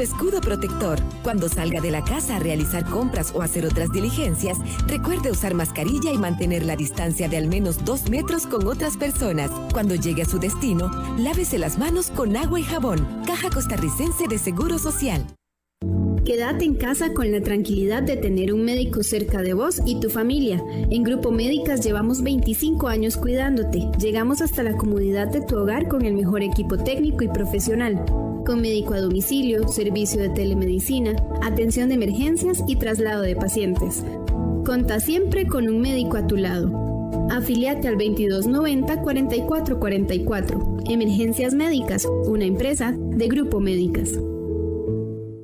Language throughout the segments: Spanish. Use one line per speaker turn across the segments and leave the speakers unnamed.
escudo protector. Cuando salga de la casa a realizar compras o hacer otras diligencias, recuerde usar mascarilla y mantener la distancia de al menos dos metros con otras personas. Cuando llegue a su destino, lávese las manos con agua y jabón. Caja Costarricense de Seguro Social.
Quédate en casa con la tranquilidad de tener un médico cerca de vos y tu familia. En Grupo Médicas llevamos 25 años cuidándote. Llegamos hasta la comodidad de tu hogar con el mejor equipo técnico y profesional. Con médico a domicilio, servicio de telemedicina, atención de emergencias y traslado de pacientes. Conta siempre con un médico a tu lado. Afiliate al 2290-4444. Emergencias Médicas, una empresa de Grupo Médicas.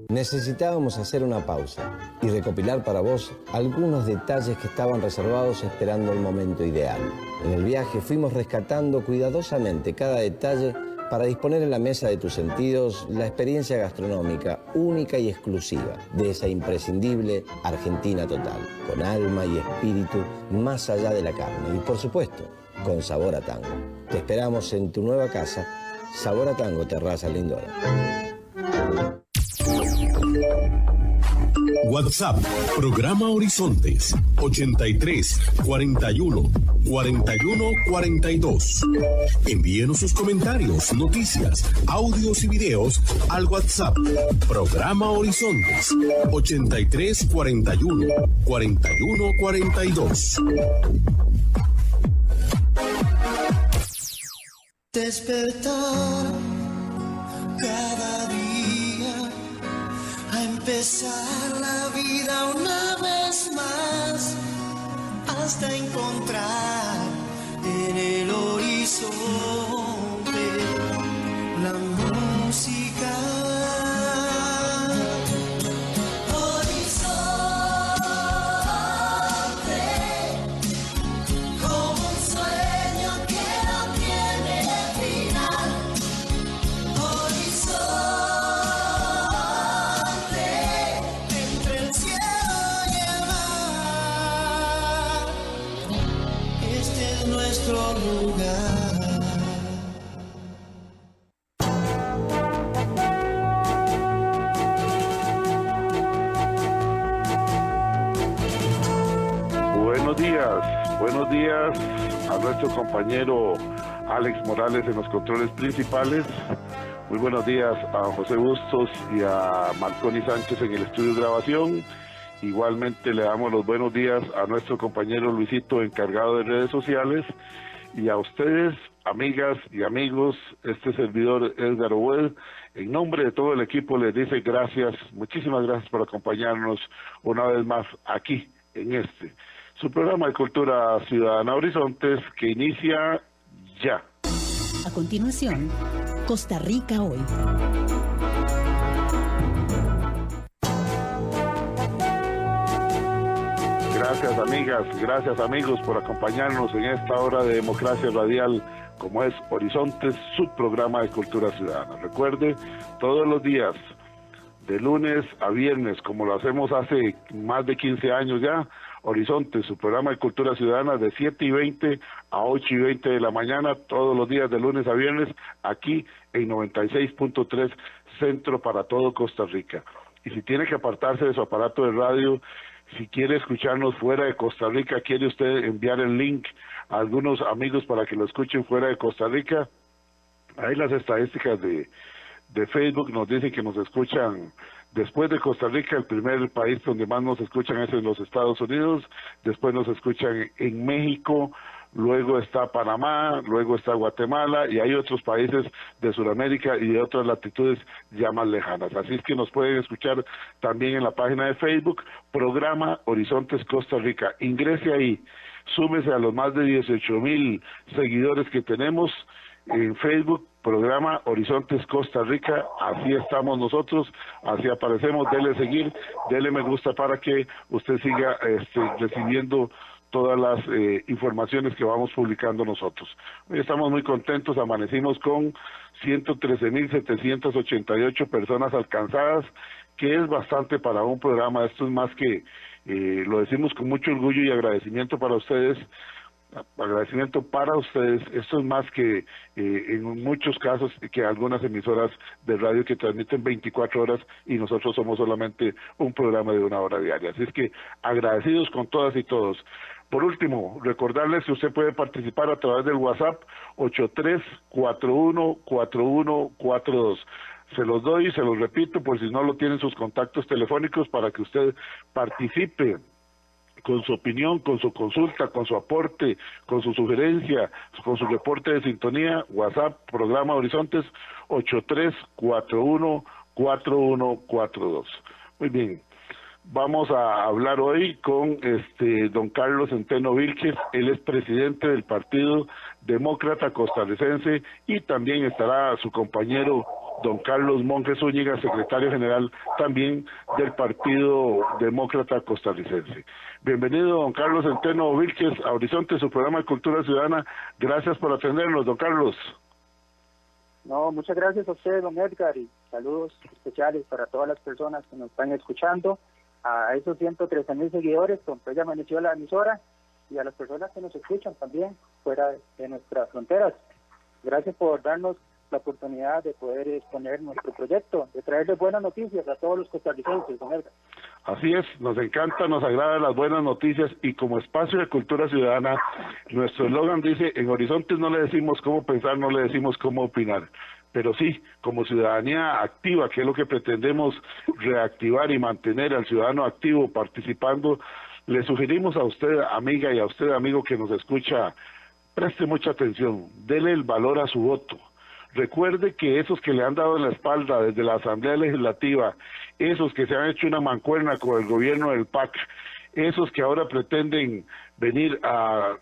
Necesitábamos hacer una pausa y recopilar para vos algunos detalles que estaban reservados esperando el momento ideal. En el viaje fuimos rescatando cuidadosamente cada detalle para disponer en la mesa de tus sentidos la experiencia gastronómica única y exclusiva de esa imprescindible Argentina total, con alma y espíritu más allá de la carne y por supuesto con sabor a tango. Te esperamos en tu nueva casa, Sabor a Tango Terraza Lindora.
WhatsApp, programa Horizontes, 83 41 41 42. Envíenos sus comentarios, noticias, audios y videos al WhatsApp, programa Horizontes, 83 41 41 42.
Despertar cada día empezar una vez más hasta encontrar en el horizonte la música.
Nuestro compañero Alex Morales en los controles principales. Muy buenos días a José Bustos y a Marconi Sánchez en el estudio de grabación. Igualmente le damos los buenos días a nuestro compañero Luisito encargado de redes sociales y a ustedes, amigas y amigos, este servidor Edgar Owell, en nombre de todo el equipo les dice gracias, muchísimas gracias por acompañarnos una vez más aquí en este su programa de Cultura Ciudadana Horizontes que inicia ya.
A continuación, Costa Rica hoy.
Gracias amigas, gracias amigos por acompañarnos en esta hora de democracia radial como es Horizontes, su programa de cultura ciudadana. Recuerde, todos los días, de lunes a viernes, como lo hacemos hace más de 15 años ya, Horizonte, su programa de cultura ciudadana de 7 y 20 a 8 y 20 de la mañana, todos los días de lunes a viernes, aquí en 96.3 Centro para todo Costa Rica. Y si tiene que apartarse de su aparato de radio, si quiere escucharnos fuera de Costa Rica, quiere usted enviar el link a algunos amigos para que lo escuchen fuera de Costa Rica, ahí las estadísticas de, de Facebook nos dicen que nos escuchan Después de Costa Rica, el primer país donde más nos escuchan es en los Estados Unidos, después nos escuchan en México, luego está Panamá, luego está Guatemala y hay otros países de Sudamérica y de otras latitudes ya más lejanas. Así es que nos pueden escuchar también en la página de Facebook, programa Horizontes Costa Rica. Ingrese ahí, súmese a los más de 18 mil seguidores que tenemos en Facebook programa Horizontes Costa Rica, así estamos nosotros, así aparecemos, dele seguir, dele me gusta para que usted siga este, recibiendo todas las eh, informaciones que vamos publicando nosotros. Hoy estamos muy contentos, amanecimos con 113.788 personas alcanzadas, que es bastante para un programa, esto es más que, eh, lo decimos con mucho orgullo y agradecimiento para ustedes, agradecimiento para ustedes. Esto es más que eh, en muchos casos que algunas emisoras de radio que transmiten 24 horas y nosotros somos solamente un programa de una hora diaria. Así es que agradecidos con todas y todos. Por último, recordarles que usted puede participar a través del WhatsApp 83414142. Se los doy y se los repito por si no lo tienen sus contactos telefónicos para que usted participe con su opinión, con su consulta, con su aporte, con su sugerencia, con su reporte de sintonía, WhatsApp, programa Horizontes 83414142. Muy bien. Vamos a hablar hoy con este don Carlos Centeno Vilches, él es presidente del Partido Demócrata Costarricense y también estará su compañero don Carlos Monjes Zúñiga, secretario general también del Partido Demócrata Costarricense. Bienvenido, don Carlos Centeno Vilches, a Horizonte, su programa de Cultura Ciudadana. Gracias por atendernos, don Carlos.
No, muchas gracias a usted, don Edgar, y saludos especiales para todas las personas que nos están escuchando, a esos 113 mil seguidores con que ya amaneció la emisora, y a las personas que nos escuchan también fuera de nuestras fronteras. Gracias por darnos la oportunidad de poder exponer nuestro proyecto, de traerles buenas noticias a todos los costarricenses, don Edgar.
Así es, nos encanta, nos agradan las buenas noticias y como espacio de cultura ciudadana, nuestro eslogan dice, en Horizontes no le decimos cómo pensar, no le decimos cómo opinar, pero sí, como ciudadanía activa, que es lo que pretendemos reactivar y mantener al ciudadano activo participando, le sugerimos a usted, amiga, y a usted, amigo que nos escucha, preste mucha atención, dele el valor a su voto Recuerde que esos que le han dado la espalda desde la Asamblea Legislativa, esos que se han hecho una mancuerna con el gobierno del PAC, esos que ahora pretenden venir a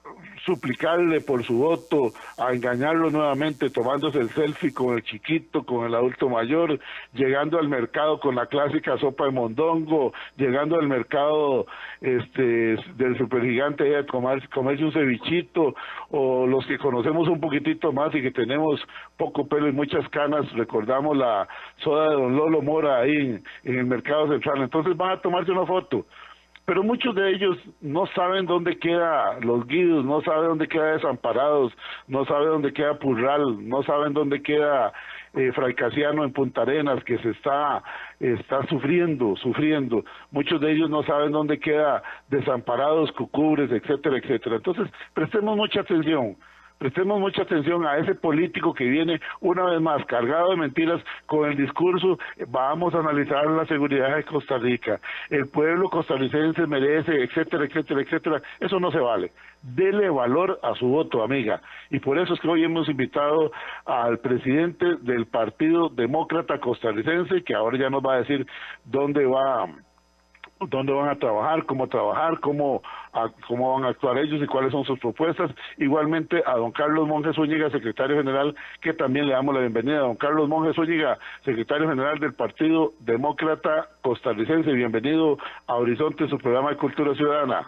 suplicarle por su voto, a engañarlo nuevamente tomándose el selfie con el chiquito, con el adulto mayor, llegando al mercado con la clásica sopa de mondongo, llegando al mercado este del supergigante a comer, comerse un cevichito, o los que conocemos un poquitito más y que tenemos poco pelo y muchas canas, recordamos la soda de Don Lolo Mora ahí en, en el mercado central, entonces van a tomarse una foto pero muchos de ellos no saben dónde queda los guidos, no saben dónde queda Desamparados, no saben dónde queda Purral, no saben dónde queda eh, en Punta Arenas, que se está, está sufriendo, sufriendo. Muchos de ellos no saben dónde queda Desamparados, Cucubres, etcétera, etcétera. Entonces, prestemos mucha atención prestemos mucha atención a ese político que viene una vez más cargado de mentiras con el discurso, vamos a analizar la seguridad de Costa Rica, el pueblo costarricense merece, etcétera, etcétera, etcétera. Eso no se vale. Dele valor a su voto, amiga. Y por eso es que hoy hemos invitado al presidente del Partido Demócrata Costarricense, que ahora ya nos va a decir dónde va dónde van a trabajar, cómo trabajar, cómo, cómo van a actuar ellos y cuáles son sus propuestas. Igualmente a don Carlos Monjes Zúñiga, secretario general, que también le damos la bienvenida. Don Carlos Monjes Zúñiga, secretario general del Partido Demócrata Costarricense. Bienvenido a Horizonte, su programa de Cultura Ciudadana.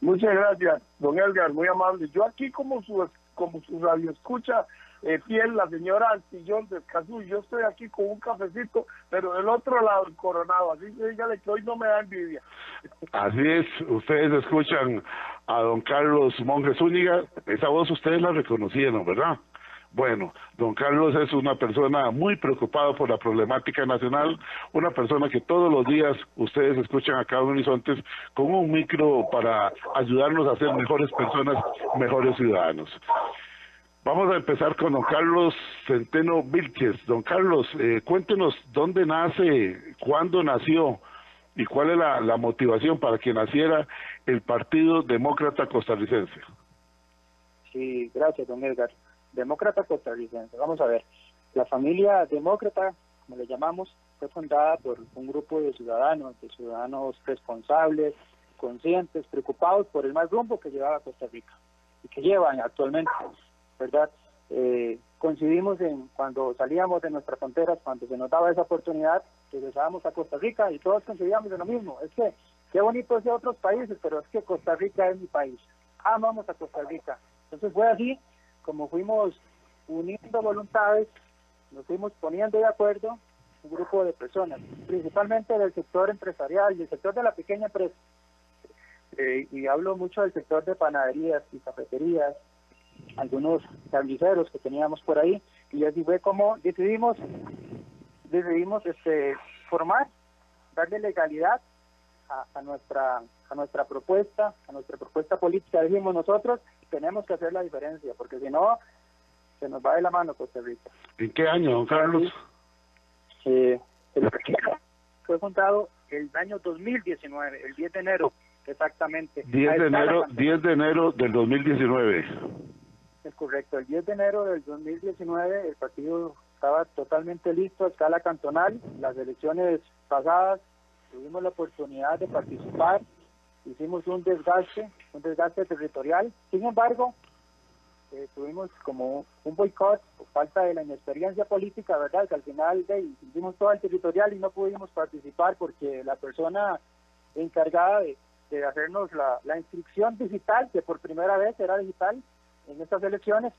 Muchas gracias, don Edgar, muy amable. Yo aquí como su, como su radio escucha, eh, fiel la señora Antillón de Escazú. Yo estoy aquí con un cafecito, pero del otro lado el coronado. Así que dígale que hoy no me da envidia.
Así es, ustedes escuchan a don Carlos Monjes Zúñiga. Esa voz ustedes la reconocieron, ¿verdad? Bueno, don Carlos es una persona muy preocupada por la problemática nacional, una persona que todos los días ustedes escuchan acá en Horizontes con un micro para ayudarnos a ser mejores personas, mejores ciudadanos. Vamos a empezar con don Carlos Centeno Vilches. Don Carlos, eh, cuéntenos dónde nace, cuándo nació y cuál es la, motivación para que naciera el Partido Demócrata Costarricense.
Sí, gracias, don Edgar. Demócrata Costarricense. Vamos a ver. La familia demócrata, como le llamamos, fue fundada por un grupo de ciudadanos, de ciudadanos responsables, conscientes, preocupados por el mal rumbo que llevaba Costa Rica y que llevan actualmente. ¿Verdad? Eh, coincidimos en cuando salíamos de nuestras fronteras, cuando se nos daba esa oportunidad, regresábamos a Costa Rica y todos coincidíamos en lo mismo. Es que qué bonito es de otros países, pero es que Costa Rica es mi país. Amamos a Costa Rica. Entonces fue así como fuimos uniendo voluntades, nos fuimos poniendo de acuerdo un grupo de personas, principalmente del sector empresarial, del sector de la pequeña empresa, eh, y hablo mucho del sector de panaderías y cafeterías, algunos tabliceros que teníamos por ahí, y así fue como decidimos, decidimos este, formar, darle legalidad a, nuestra a nuestra propuesta, a nuestra propuesta política, dijimos nosotros tenemos que hacer la diferencia, porque si no, se nos va de la mano Costa Rica.
¿En qué año, don Carlos?
Eh, fue fundado el año 2019, el 10 de enero, exactamente.
10 de enero, 10 de enero del 2019.
Es correcto, el 10 de enero del 2019 el partido estaba totalmente listo a escala cantonal, las elecciones pasadas tuvimos la oportunidad de participar, hicimos un desgaste, un desgaste territorial, sin embargo, eh, tuvimos como un boicot por falta de la inexperiencia política, ¿verdad? Que al final de, hicimos todo el territorial y no pudimos participar porque la persona encargada de, hacernos la, la inscripción digital, que por primera vez era digital en estas elecciones,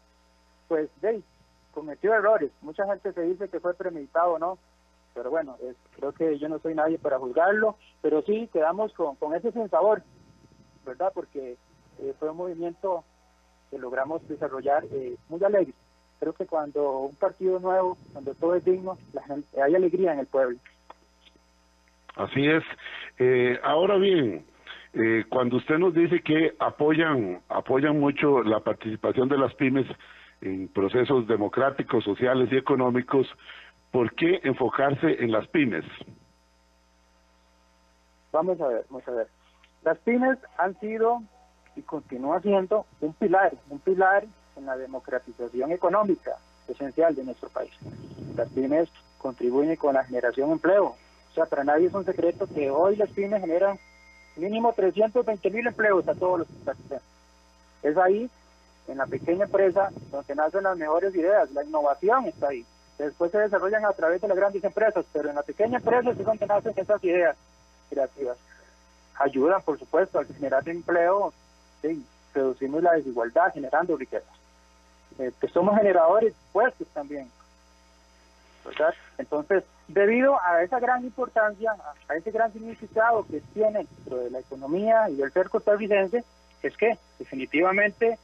pues de, cometió errores. Mucha gente se dice que fue premeditado, ¿no? Pero bueno, creo que yo no soy nadie para juzgarlo, pero sí quedamos con, con ese sabor, ¿verdad? Porque eh, fue un movimiento que logramos desarrollar eh, muy alegre. Creo que cuando un partido nuevo, cuando todo es digno, la gente, hay alegría en el pueblo.
Así es. Eh, ahora bien, eh, cuando usted nos dice que apoyan apoyan mucho la participación de las pymes en procesos democráticos, sociales y económicos, ¿por qué enfocarse en las pymes?
Vamos a ver, vamos a ver. Las pymes han sido y continúa siendo un pilar, un pilar en la democratización económica esencial de nuestro país. Las pymes contribuyen con la generación de empleo. O sea, para nadie es un secreto que hoy las pymes generan mínimo 320 mil empleos a todos los participantes. Es ahí, en la pequeña empresa, donde nacen las mejores ideas, la innovación está ahí. Después se desarrollan a través de las grandes empresas, pero en la pequeña empresa es donde nacen esas ideas creativas. Ayudan, por supuesto, al generar empleo sí, reducimos la desigualdad generando riqueza. Eh, que somos generadores puestos también. Entonces, debido a esa gran importancia, a ese gran significado que tiene dentro de la economía y del ser costarricense, es que definitivamente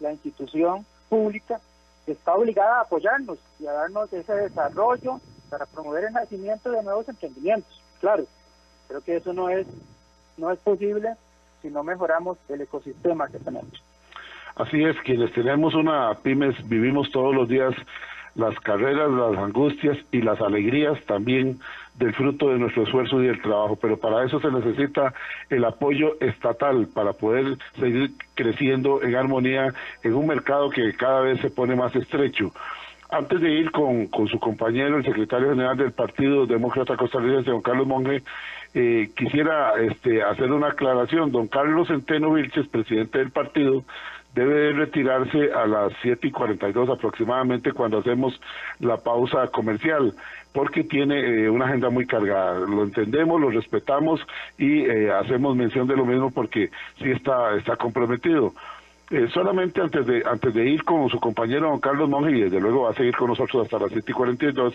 la institución pública está obligada a apoyarnos y a darnos ese desarrollo para promover el nacimiento de nuevos emprendimientos. Claro, creo que eso no es no es posible si no mejoramos el ecosistema que tenemos.
Así es, quienes tenemos una pymes vivimos todos los días las carreras, las angustias y las alegrías también del fruto de nuestro esfuerzo y del trabajo, pero para eso se necesita el apoyo estatal para poder seguir creciendo en armonía en un mercado que cada vez se pone más estrecho. Antes de ir con, con su compañero, el secretario general del Partido Demócrata Costarricense, don Carlos Monge, eh, quisiera este, hacer una aclaración. Don Carlos Centeno Vilches, presidente del partido, debe retirarse a las siete y cuarenta y dos aproximadamente cuando hacemos la pausa comercial, porque tiene eh, una agenda muy cargada. Lo entendemos, lo respetamos y eh, hacemos mención de lo mismo porque sí está, está comprometido. Eh, solamente antes de antes de ir con su compañero don Carlos Monge, y desde luego va a seguir con nosotros hasta las 7 y 42,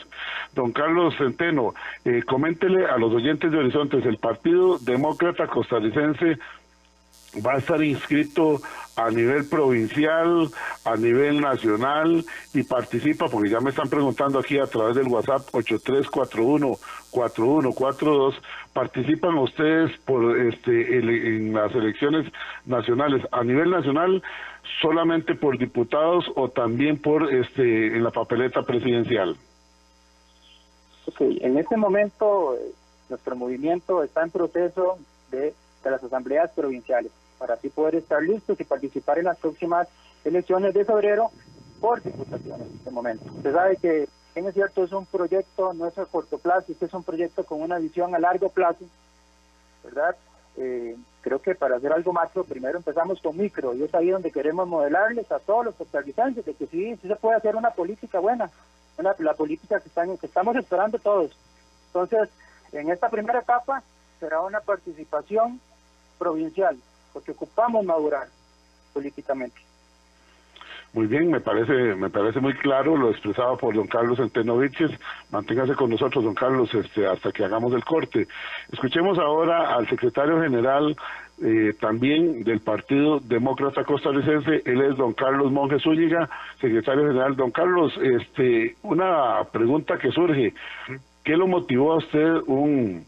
don Carlos Centeno, eh, coméntele a los oyentes de Horizontes, el Partido Demócrata Costarricense va a estar inscrito a nivel provincial, a nivel nacional y participa, porque ya me están preguntando aquí a través del WhatsApp 8341-4142, participan ustedes por este en las elecciones nacionales a nivel nacional solamente por diputados o también por este en la papeleta presidencial.
Okay. En este momento eh, nuestro movimiento está en proceso de de las asambleas provinciales, para así poder estar listos y participar en las próximas elecciones de febrero por diputaciones en este momento. Usted sabe que, en es cierto, es un proyecto, no es a corto plazo, este es un proyecto con una visión a largo plazo, ¿verdad? Eh, creo que para hacer algo macro, primero empezamos con micro, y es ahí donde queremos modelarles a todos los costarricenses de que sí, sí se puede hacer una política buena, una, la política que, están, que estamos esperando todos. Entonces, en esta primera etapa será una participación provincial, porque ocupamos madurar políticamente.
Muy bien, me parece, me parece muy claro lo expresado por don Carlos Entenoviches. Manténgase con nosotros, don Carlos, este, hasta que hagamos el corte. Escuchemos ahora al secretario general eh, también del Partido Demócrata Costarricense. Él es don Carlos Monge Zúñiga, secretario general. Don Carlos, este, una pregunta que surge. ¿Qué lo motivó a usted, un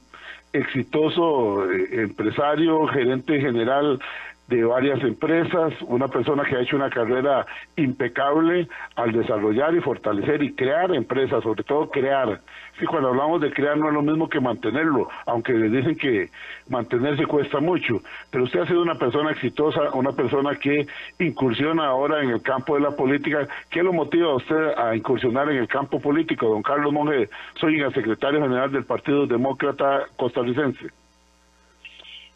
exitoso eh, empresario, gerente general de varias empresas, una persona que ha hecho una carrera impecable al desarrollar y fortalecer y crear empresas, sobre todo crear. Cuando hablamos de crear no es lo mismo que mantenerlo, aunque les dicen que mantenerse cuesta mucho, pero usted ha sido una persona exitosa, una persona que incursiona ahora en el campo de la política. ¿Qué lo motiva a usted a incursionar en el campo político, don Carlos Monge? Soy el secretario general del Partido Demócrata Costarricense.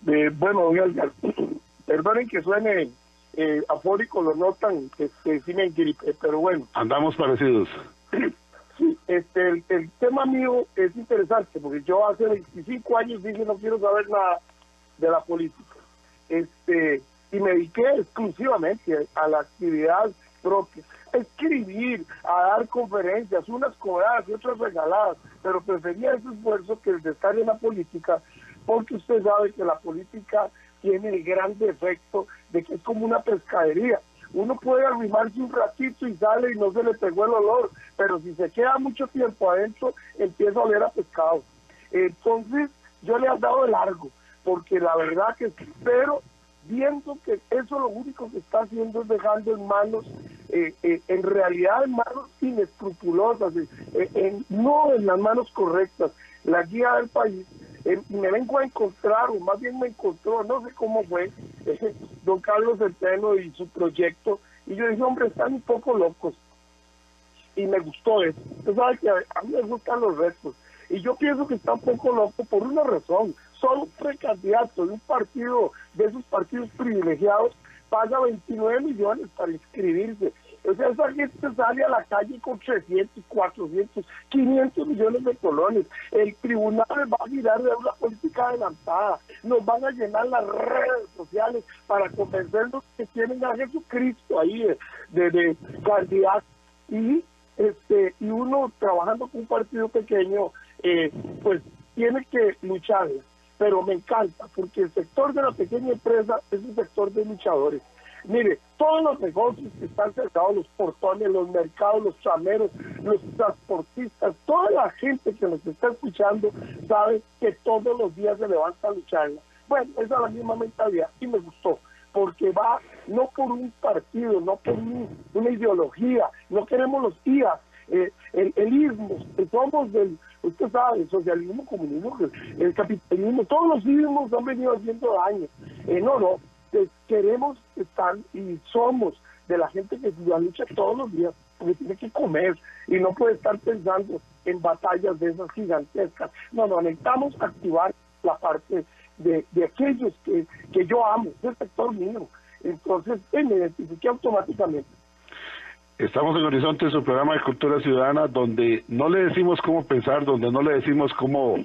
Eh, bueno, don Perdonen que suene eh, afórico, lo notan, que sí me gripe, pero bueno.
Andamos parecidos.
Sí, este, el, tema mío es interesante, porque yo hace 25 años dije no quiero saber nada de la política. Este, y me dediqué exclusivamente a la actividad propia. escribir, a dar conferencias, unas cobradas y otras regaladas, pero prefería ese esfuerzo que el de estar en la política, porque usted sabe que la política tiene el gran defecto de que es como una pescadería. Uno puede arrimarse un ratito y sale y no se le pegó el olor, pero si se queda mucho tiempo adentro, empieza a oler a pescado. Entonces, yo le he dado de largo, porque la verdad que sí, pero viendo que eso lo único que está haciendo es dejando en manos, eh, eh, en realidad en manos inescrupulosas, eh, no en las manos correctas, la guía del país, eh, me vengo a encontrar, o más bien me encontró, no sé cómo fue, don Carlos Centeno y su proyecto, y yo dije, hombre, están un poco locos. Y me gustó eso. Usted sabe que a, mí me gustan los retos. Y yo pienso que está un poco loco por una razón. Solo un precandidato de un partido, de esos partidos privilegiados, paga 29 millones para inscribirse. O sea, esa gente sale a la calle con 300, 400, 500 millones de colones. El tribunal va a mirar de una política adelantada. Nos van a llenar las redes sociales para convencernos que tienen a Jesucristo ahí de, de, candidato. Y, este, y uno trabajando con un partido pequeño, eh, pues tiene que luchar. Pero me encanta, porque el sector de la pequeña empresa es un sector de luchadores Mire, todos los negocios que están cercados, los portones, los mercados, los chameros, los transportistas, toda la gente que nos está escuchando sabe que todos los días se levanta a lucharla. Bueno, esa es la misma mentalidad y me gustó, porque va no por un partido, no por una ideología, no queremos los IAS, eh, el, el ismo, somos del, usted sabe, el socialismo, comunismo, el capitalismo, todos los ismos han venido haciendo daño. Eh, no, no, queremos estar y somos de la gente que la lucha todos los días, porque tiene que comer y no puede estar pensando en batallas de esas gigantescas. No, no, necesitamos activar la parte de, de aquellos que, que yo amo, del sector mío. Entonces, eh, me identifiqué automáticamente.
Estamos en Horizonte, su programa de cultura ciudadana, donde no le decimos cómo pensar, donde no le decimos cómo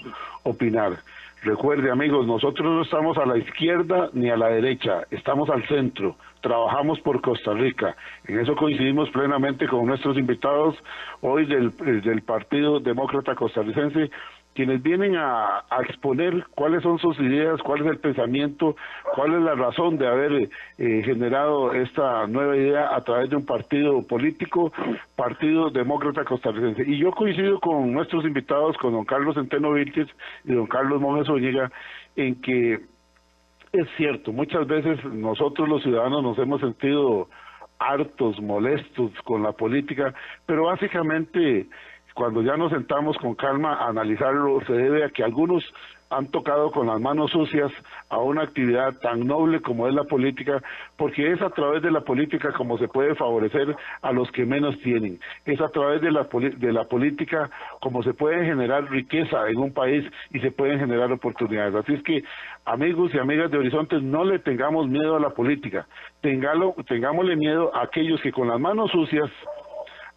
opinar. Recuerde amigos, nosotros no estamos a la izquierda ni a la derecha, estamos al centro, trabajamos por Costa Rica. En eso coincidimos plenamente con nuestros invitados hoy del, del Partido Demócrata Costarricense, quienes vienen a, exponer cuáles son sus ideas, cuál es el pensamiento, cuál es la razón de haber eh, generado esta nueva idea a través de un partido político, Partido Demócrata Costarricense. Y yo coincido con nuestros invitados, con don Carlos Centeno Vilches y don Carlos Monjes Oñiga, en que es cierto, muchas veces nosotros los ciudadanos nos hemos sentido hartos, molestos con la política, pero básicamente cuando ya nos sentamos con calma a analizarlo, se debe a que algunos han tocado con las manos sucias a una actividad tan noble como es la política, porque es a través de la política como se puede favorecer a los que menos tienen, es a través de la, de la política como se puede generar riqueza en un país y se pueden generar oportunidades. Así es que, amigos y amigas de Horizontes, no le tengamos miedo a la política, Tengalo, tengámosle miedo a aquellos que con las manos sucias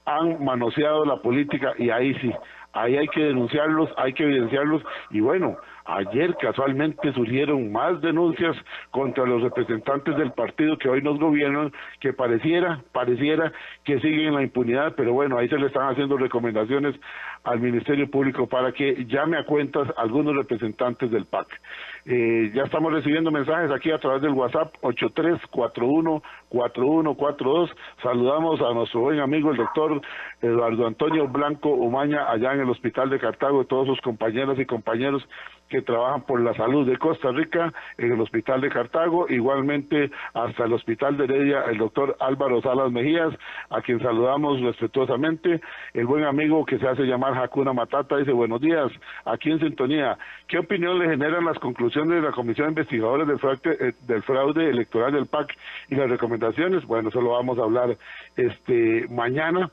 han manoseado la política y ahí sí, ahí hay que denunciarlos, hay que evidenciarlos y bueno, ayer casualmente surgieron más denuncias contra los representantes del partido que hoy nos gobiernan, que pareciera, pareciera que siguen en la impunidad, pero bueno, ahí se le están haciendo recomendaciones al Ministerio Público para que llame a cuentas a algunos representantes del PAC. Eh, ya estamos recibiendo mensajes aquí a través del WhatsApp 83414142. Saludamos a nuestro buen amigo el doctor Eduardo Antonio Blanco Umaña allá en el Hospital de Cartago todos sus compañeras y compañeros que trabajan por la salud de Costa Rica en el Hospital de Cartago, igualmente hasta el Hospital de Heredia, el doctor Álvaro Salas Mejías, a quien saludamos respetuosamente, el buen amigo que se hace llamar Hakuna Matata, dice buenos días, aquí en sintonía, ¿qué opinión le generan las conclusiones de la Comisión de Investigadores del fraude, eh, del fraude electoral del PAC y las recomendaciones? Bueno, eso lo vamos a hablar este mañana.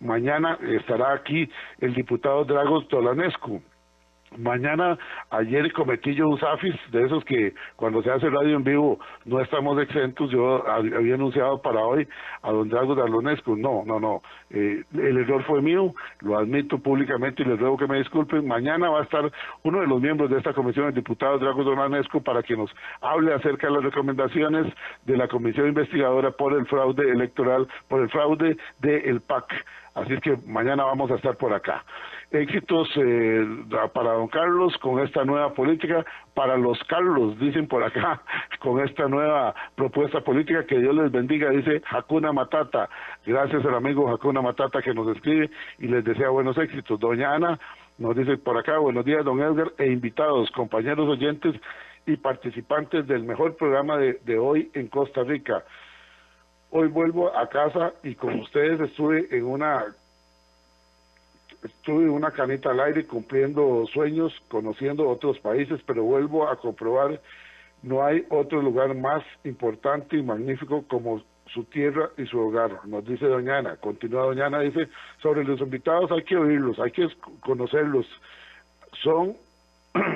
Mañana estará aquí el diputado Dragos Tolanescu Mañana, ayer cometí yo un SAFIS, de esos que cuando se hace radio en vivo no estamos exentos. Yo había anunciado para hoy a don Drago Dalonescu. No, no, no. Eh, el error fue mío, lo admito públicamente y les ruego que me disculpen. Mañana va a estar uno de los miembros de esta comisión, el diputado Drago Dalonescu, para que nos hable acerca de las recomendaciones de la comisión investigadora por el fraude electoral, por el fraude del PAC. Así es que mañana vamos a estar por acá éxitos eh, para don Carlos con esta nueva política, para los Carlos, dicen por acá, con esta nueva propuesta política, que Dios les bendiga, dice Hakuna Matata, gracias al amigo Hakuna Matata que nos escribe y les desea buenos éxitos. Doña Ana nos dice por acá, buenos días don Edgar e invitados, compañeros oyentes y participantes del mejor programa de, de hoy en Costa Rica. Hoy vuelvo a casa y con ustedes estuve en una estuve una canita al aire cumpliendo sueños, conociendo otros países, pero vuelvo a comprobar, no hay otro lugar más importante y magnífico como su tierra y su hogar, nos dice Doña Ana. Continúa Doña Ana, dice, sobre los invitados hay que oírlos, hay que conocerlos. Son,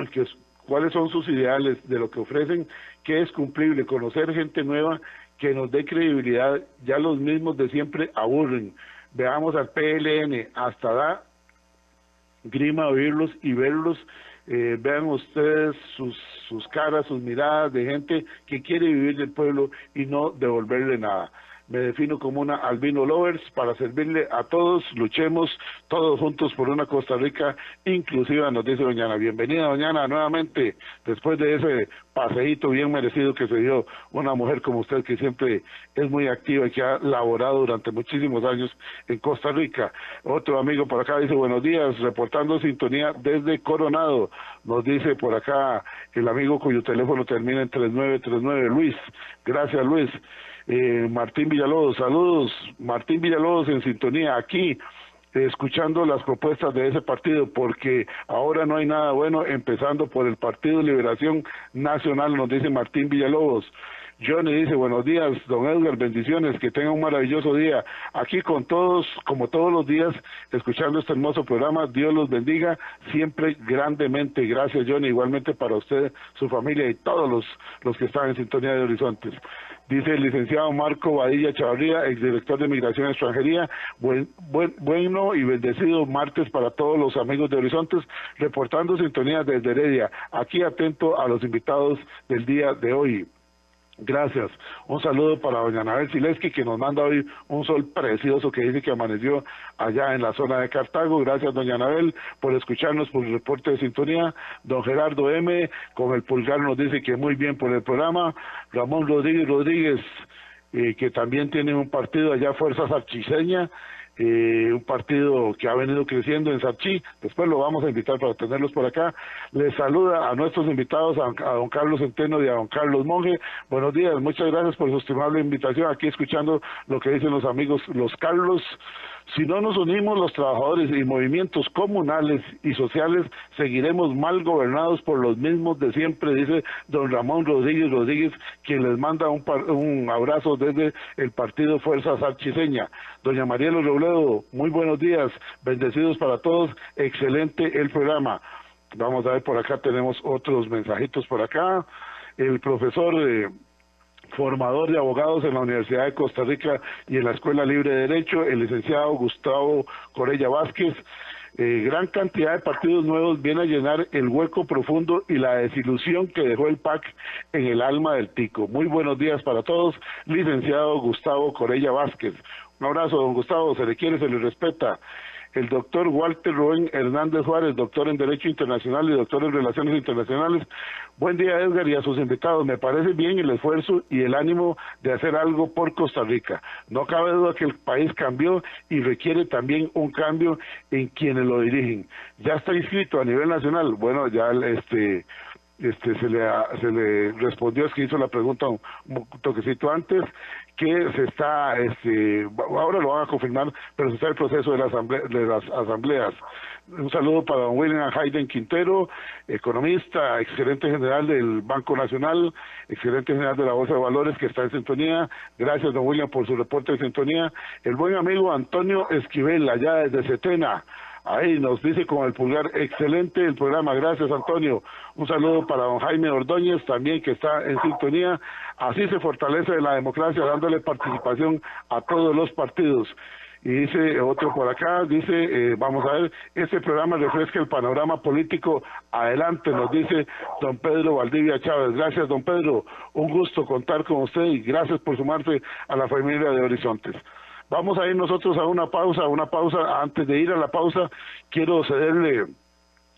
cuáles son sus ideales, de lo que ofrecen, qué es cumplible, conocer gente nueva que nos dé credibilidad, ya los mismos de siempre aburren. Veamos al PLN, hasta da grima oírlos y verlos. Eh, vean ustedes sus, sus caras, sus miradas de gente que quiere vivir del pueblo y no devolverle nada me defino como una albino lovers para servirle a todos, luchemos todos juntos por una Costa Rica inclusiva, nos dice Doñana. Bienvenida Doñana nuevamente, después de ese paseíto bien merecido que se dio una mujer como usted que siempre es muy activa y que ha laborado durante muchísimos años en Costa Rica. Otro amigo por acá dice buenos días, reportando sintonía desde Coronado. Nos dice por acá el amigo cuyo teléfono termina en 3939, Luis. Gracias Luis. Eh, Martín Villalobos, saludos, Martín Villalobos en sintonía aquí, escuchando las propuestas de ese partido, porque ahora no hay nada bueno, empezando por el Partido Liberación Nacional, nos dice Martín Villalobos. Johnny dice, buenos días, don Edgar, bendiciones, que tenga un maravilloso día. Aquí con todos, como todos los días, escuchando este hermoso programa, Dios los bendiga siempre grandemente. Gracias, Johnny, igualmente para usted, su familia y todos los, los que están en sintonía de Horizontes. Dice el licenciado Marco Badilla Chavarría, exdirector de Migración Extranjería, buen, buen, bueno y bendecido martes para todos los amigos de Horizontes, reportando sintonía desde Heredia. Aquí atento a los invitados del día de hoy. Gracias. Un saludo para doña Anabel Sileski, que nos manda hoy un sol precioso que dice que amaneció allá en la zona de Cartago. Gracias, doña Anabel, por escucharnos por el reporte de sintonía. Don Gerardo M, con el pulgar, nos dice que muy bien por el programa. Ramón Rodríguez Rodríguez, eh, que también tiene un partido allá, Fuerza Sarchiseña eh, un partido que ha venido creciendo en Sarchi. Después lo vamos a invitar para tenerlos por acá. Les saluda a nuestros invitados, a, don Carlos Centeno y a don Carlos Monge. Buenos días, muchas gracias por su estimable invitación. Aquí escuchando lo que dicen los amigos, los Carlos. Si no nos unimos los trabajadores y movimientos comunales y sociales, seguiremos mal gobernados por los mismos de siempre, dice don Ramón Rodríguez Rodríguez, quien les manda un, un abrazo desde el partido Fuerza Sarchiseña. Doña Marielo Robledo, muy buenos días, bendecidos para todos, excelente el programa. Vamos a ver, por acá tenemos otros mensajitos por acá. El profesor... Eh, formador de abogados en la Universidad de Costa Rica y en la Escuela Libre de Derecho, el licenciado Gustavo Corella Vázquez. Eh, gran cantidad de partidos nuevos viene a llenar el hueco profundo y la desilusión que dejó el PAC en el alma del tico. Muy buenos días para todos, licenciado Gustavo Corella Vázquez. Un abrazo, don Gustavo, se le quiere, se le respeta. El doctor Walter Rubén Hernández Juárez, doctor en Derecho Internacional y doctor en Relaciones Internacionales. Buen día, Edgar, y a sus invitados. Me parece bien el esfuerzo y el ánimo de hacer algo por Costa Rica. No cabe duda que el país cambió y requiere también un cambio en quienes lo dirigen. Ya está inscrito a nivel nacional. Bueno, ya este este se le se le respondió es que hizo la pregunta un, toquecito antes que se está este ahora lo van a confirmar pero se está el proceso de, la de las asambleas. Un saludo para don William Hayden Quintero economista excelente general del Banco Nacional excelente general de la Bolsa de Valores que está en sintonía. Gracias don William por su reporte de sintonía. El buen amigo Antonio Esquivel allá desde Setena Ahí nos dice con el pulgar, excelente el programa, gracias Antonio. Un saludo para don Jaime Ordóñez también que está en sintonía. Así se fortalece la democracia dándole participación a todos los partidos. Y dice otro por acá, dice, eh, vamos a ver, este programa refresca el panorama político. Adelante, nos dice don Pedro Valdivia Chávez. Gracias, don Pedro. Un gusto contar con usted y gracias por sumarse a la familia de Horizontes. Vamos a ir nosotros a una pausa, una pausa. Antes de ir a la pausa, quiero cederle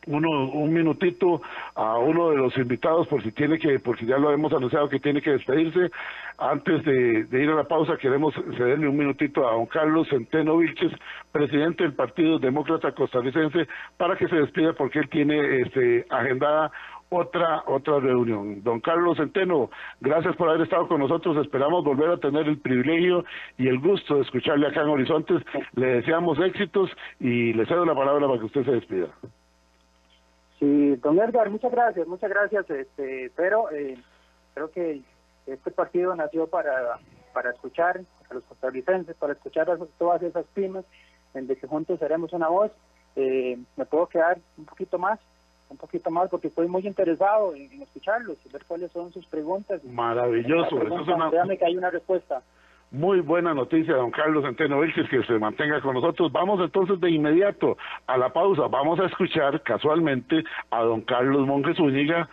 uno, un minutito a uno de los invitados por si tiene que, porque ya lo hemos anunciado que tiene que despedirse. Antes de, ir a la pausa, queremos cederle un minutito a don Carlos Centeno Vilches, presidente del Partido Demócrata Costarricense, para que se despida porque él tiene este, agendada otra otra reunión. Don Carlos Centeno, gracias por haber estado con nosotros. Esperamos volver a tener el privilegio y el gusto de escucharle acá en Horizontes. Le deseamos éxitos y le cedo la palabra para que usted se despida.
Sí, don Edgar, muchas gracias, muchas gracias. Este, pero eh, creo que este partido nació para para escuchar a los costarricenses, para escuchar a todas esas pymes, en de que juntos seremos una voz. Eh, me puedo quedar un poquito más, un poquito más porque estoy muy interesado en, escucharlos y ver cuáles son sus preguntas.
Maravilloso.
Créame que hay una respuesta.
Muy buena noticia, don Carlos Centeno Vilches, que se mantenga con nosotros. Vamos entonces de inmediato a la pausa. Vamos a escuchar casualmente a don Carlos Monjes Zúñiga,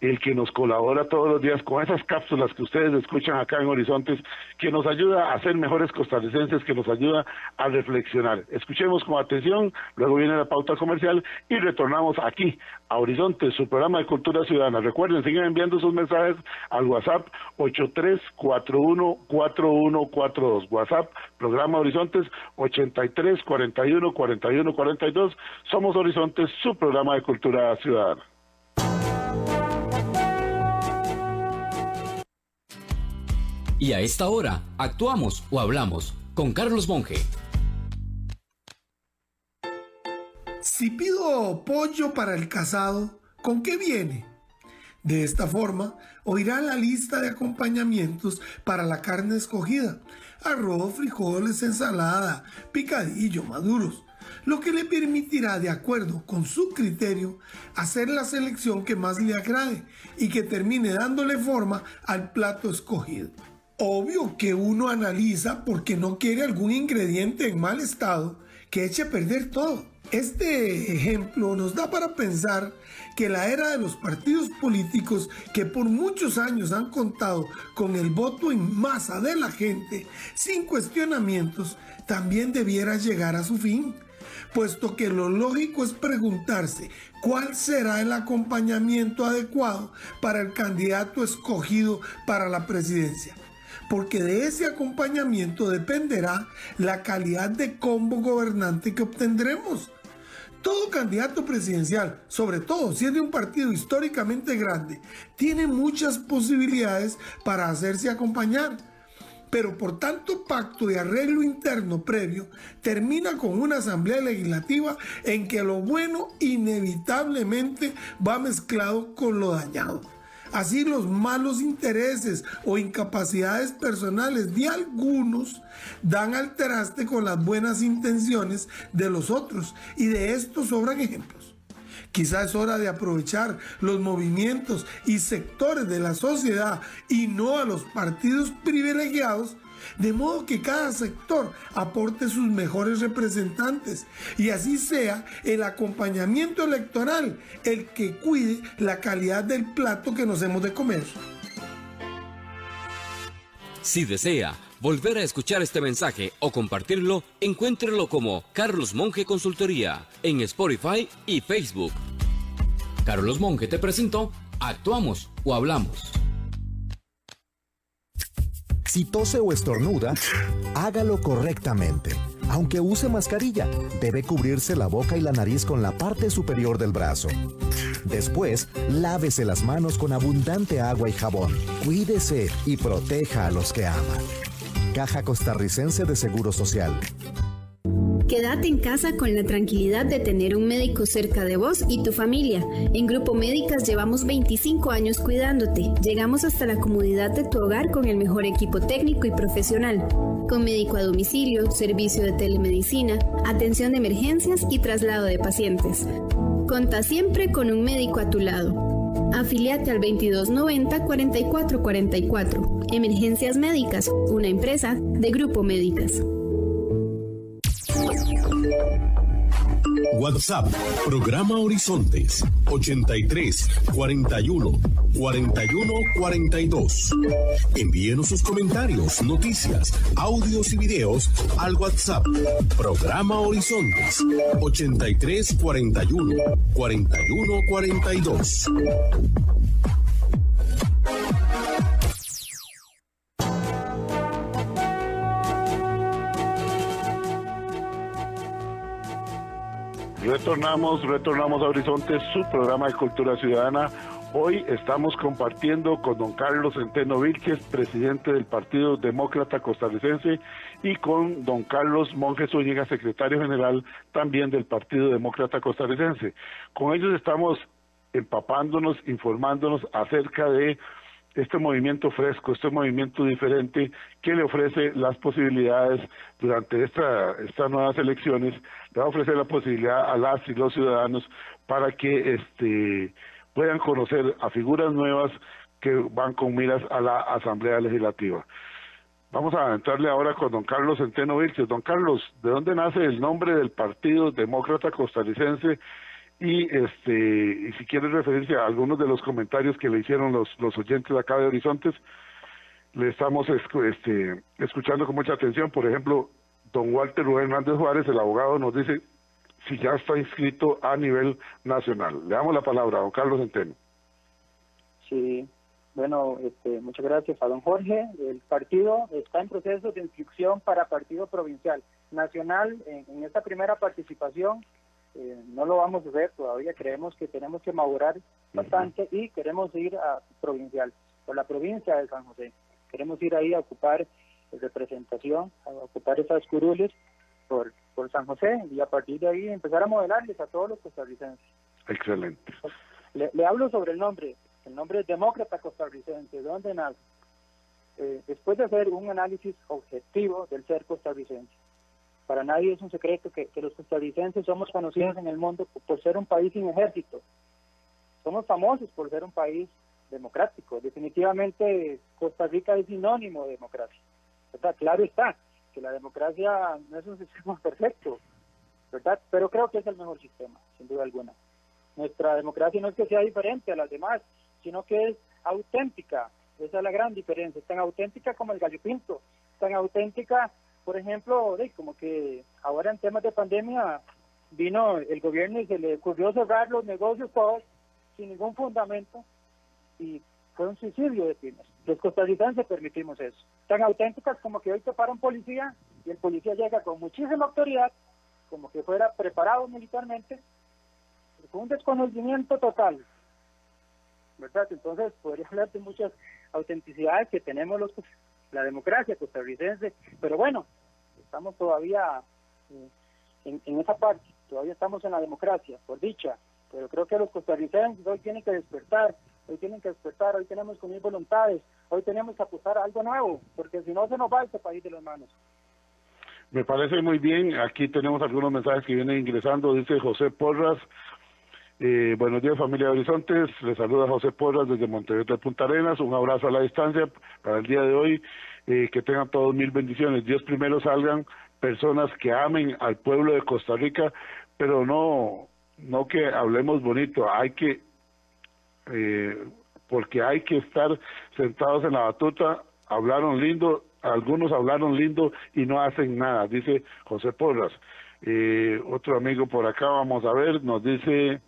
el que nos colabora todos los días con esas cápsulas que ustedes escuchan acá en Horizontes, que nos ayuda a ser mejores costarricenses, que nos ayuda a reflexionar. Escuchemos con atención, luego viene la pauta comercial y retornamos aquí a Horizontes, su programa de cultura ciudadana. Recuerden, sigan enviando sus mensajes al WhatsApp 83414142. WhatsApp, programa Horizontes 83414142. Somos Horizontes, su programa de cultura ciudadana.
Y a esta hora, actuamos o hablamos con Carlos Monge.
Si pido pollo para el casado, ¿con qué viene? De esta forma, oirá la lista de acompañamientos para la carne escogida. Arroz, frijoles, ensalada, picadillo, maduros. Lo que le permitirá, de acuerdo con su criterio, hacer la selección que más le agrade y que termine dándole forma al plato escogido. Obvio que uno analiza porque no quiere algún ingrediente en mal estado que eche a perder todo. Este ejemplo nos da para pensar que la era de los partidos políticos que por muchos años han contado con el voto en masa de la gente sin cuestionamientos también debiera llegar a su fin, puesto que lo lógico es preguntarse cuál será el acompañamiento adecuado para el candidato escogido para la presidencia porque de ese acompañamiento dependerá la calidad de combo gobernante que obtendremos. Todo candidato presidencial, sobre todo si es de un partido históricamente grande, tiene muchas posibilidades para hacerse acompañar. Pero por tanto pacto de arreglo interno previo, termina con una asamblea legislativa en que lo bueno inevitablemente va mezclado con lo dañado. Así los malos intereses o incapacidades personales de algunos dan al traste con las buenas intenciones de los otros y de esto sobran ejemplos. Quizá es hora de aprovechar los movimientos y sectores de la sociedad y no a los partidos privilegiados de modo que cada sector aporte sus mejores representantes y así sea el acompañamiento electoral el que cuide la calidad del plato que nos hemos de comer.
Si desea volver a escuchar este mensaje o compartirlo, encuéntrelo como Carlos Monge Consultoría en Spotify y Facebook. Carlos Monge te presentó Actuamos o Hablamos.
Si tose o estornuda, hágalo correctamente. Aunque use mascarilla, debe cubrirse la boca y la nariz con la parte superior del brazo. Después, lávese las manos con abundante agua y jabón. Cuídese y proteja a los que ama. Caja Costarricense de Seguro Social.
Quédate en casa con la tranquilidad de tener un médico cerca de vos y tu familia. En Grupo Médicas llevamos 25 años cuidándote. Llegamos hasta la comodidad de tu hogar con el mejor equipo técnico y profesional. Con médico a domicilio, servicio de telemedicina, atención de emergencias y traslado de pacientes. Conta siempre con un médico a tu lado. Afiliate al 2290-4444. Emergencias Médicas, una empresa de Grupo Médicas.
WhatsApp, programa Horizontes, 83 41 41 42. Envíenos sus comentarios, noticias, audios y videos al WhatsApp, programa Horizontes, 83 41 41 42.
Retornamos, retornamos a Horizonte, su programa de cultura ciudadana. Hoy estamos compartiendo con don Carlos Centeno Vilches, presidente del Partido Demócrata Costarricense, y con don Carlos Monjes Zúñiga, secretario general también del Partido Demócrata Costarricense. Con ellos estamos empapándonos, informándonos acerca de este movimiento fresco, este movimiento diferente que le ofrece las posibilidades durante esta, estas nuevas elecciones, le va a ofrecer la posibilidad a las y los ciudadanos para que este, puedan conocer a figuras nuevas que van con miras a la Asamblea Legislativa. Vamos a entrarle ahora con don Carlos Centeno Vilches. Don Carlos, ¿de dónde nace el nombre del Partido Demócrata Costarricense y este si quieres referirse a algunos de los comentarios que le hicieron los, los oyentes acá de Horizontes, le estamos este, escuchando con mucha atención. Por ejemplo, don Walter Rubén Hernández Juárez, el abogado, nos dice si ya está inscrito a nivel nacional. Le damos la palabra a don Carlos Centeno.
Sí, bueno, este, muchas gracias a don Jorge. El partido está en proceso de inscripción para partido provincial. Nacional, en, en esta primera participación, eh, no lo vamos a hacer todavía, creemos que tenemos que madurar bastante y queremos ir a provincial, por la provincia de San José. Queremos ir ahí a ocupar representación, a ocupar esas curules por, por San José y a partir de ahí empezar a modelarles a todos los costarricenses.
Excelente.
Le, le hablo sobre el nombre, el nombre es Demócrata Costarricense, ¿de dónde nace? Eh, después de hacer un análisis objetivo del ser costarricense, para nadie es un secreto que, los costarricenses somos conocidos en el mundo por, ser un país sin ejército. Somos famosos por ser un país democrático. Definitivamente Costa Rica es sinónimo de democracia. ¿verdad? Claro está que la democracia no es un sistema perfecto, ¿verdad? Pero creo que es el mejor sistema, sin duda alguna. Nuestra democracia no es que sea diferente a las demás, sino que es auténtica. Esa es la gran diferencia. Es tan auténtica como el gallo pinto, tan auténtica por ejemplo, como que ahora en temas de pandemia vino el gobierno y se le ocurrió cerrar los negocios todos sin ningún fundamento y fue un suicidio de pymes. Los costarricenses permitimos eso. Tan auténticas como que hoy te para un policía y el policía llega con muchísima autoridad, como que fuera preparado militarmente, con un desconocimiento total. ¿Verdad? Entonces podría hablar de muchas autenticidades que tenemos los la democracia costarricense, pero bueno, estamos todavía eh, en, esa parte, todavía estamos en la democracia, por dicha, pero creo que los costarricenses hoy tienen que despertar, hoy tienen que despertar, hoy tenemos que unir voluntades, hoy tenemos que apostar a algo nuevo, porque si no se nos va este país de las manos.
Me parece muy bien, aquí tenemos algunos mensajes que vienen ingresando, dice José Porras, eh, buenos días familia de Horizontes, les saluda José Porras desde Montevideo de Punta Arenas, un abrazo a la distancia para el día de hoy, eh, que tengan todos mil bendiciones, Dios primero salgan personas que amen al pueblo de Costa Rica, pero no, no que hablemos bonito, hay que, eh, porque hay que estar sentados en la batuta, hablaron lindo, algunos hablaron lindo y no hacen nada, dice José Porras. Eh, otro amigo por acá, vamos a ver, nos dice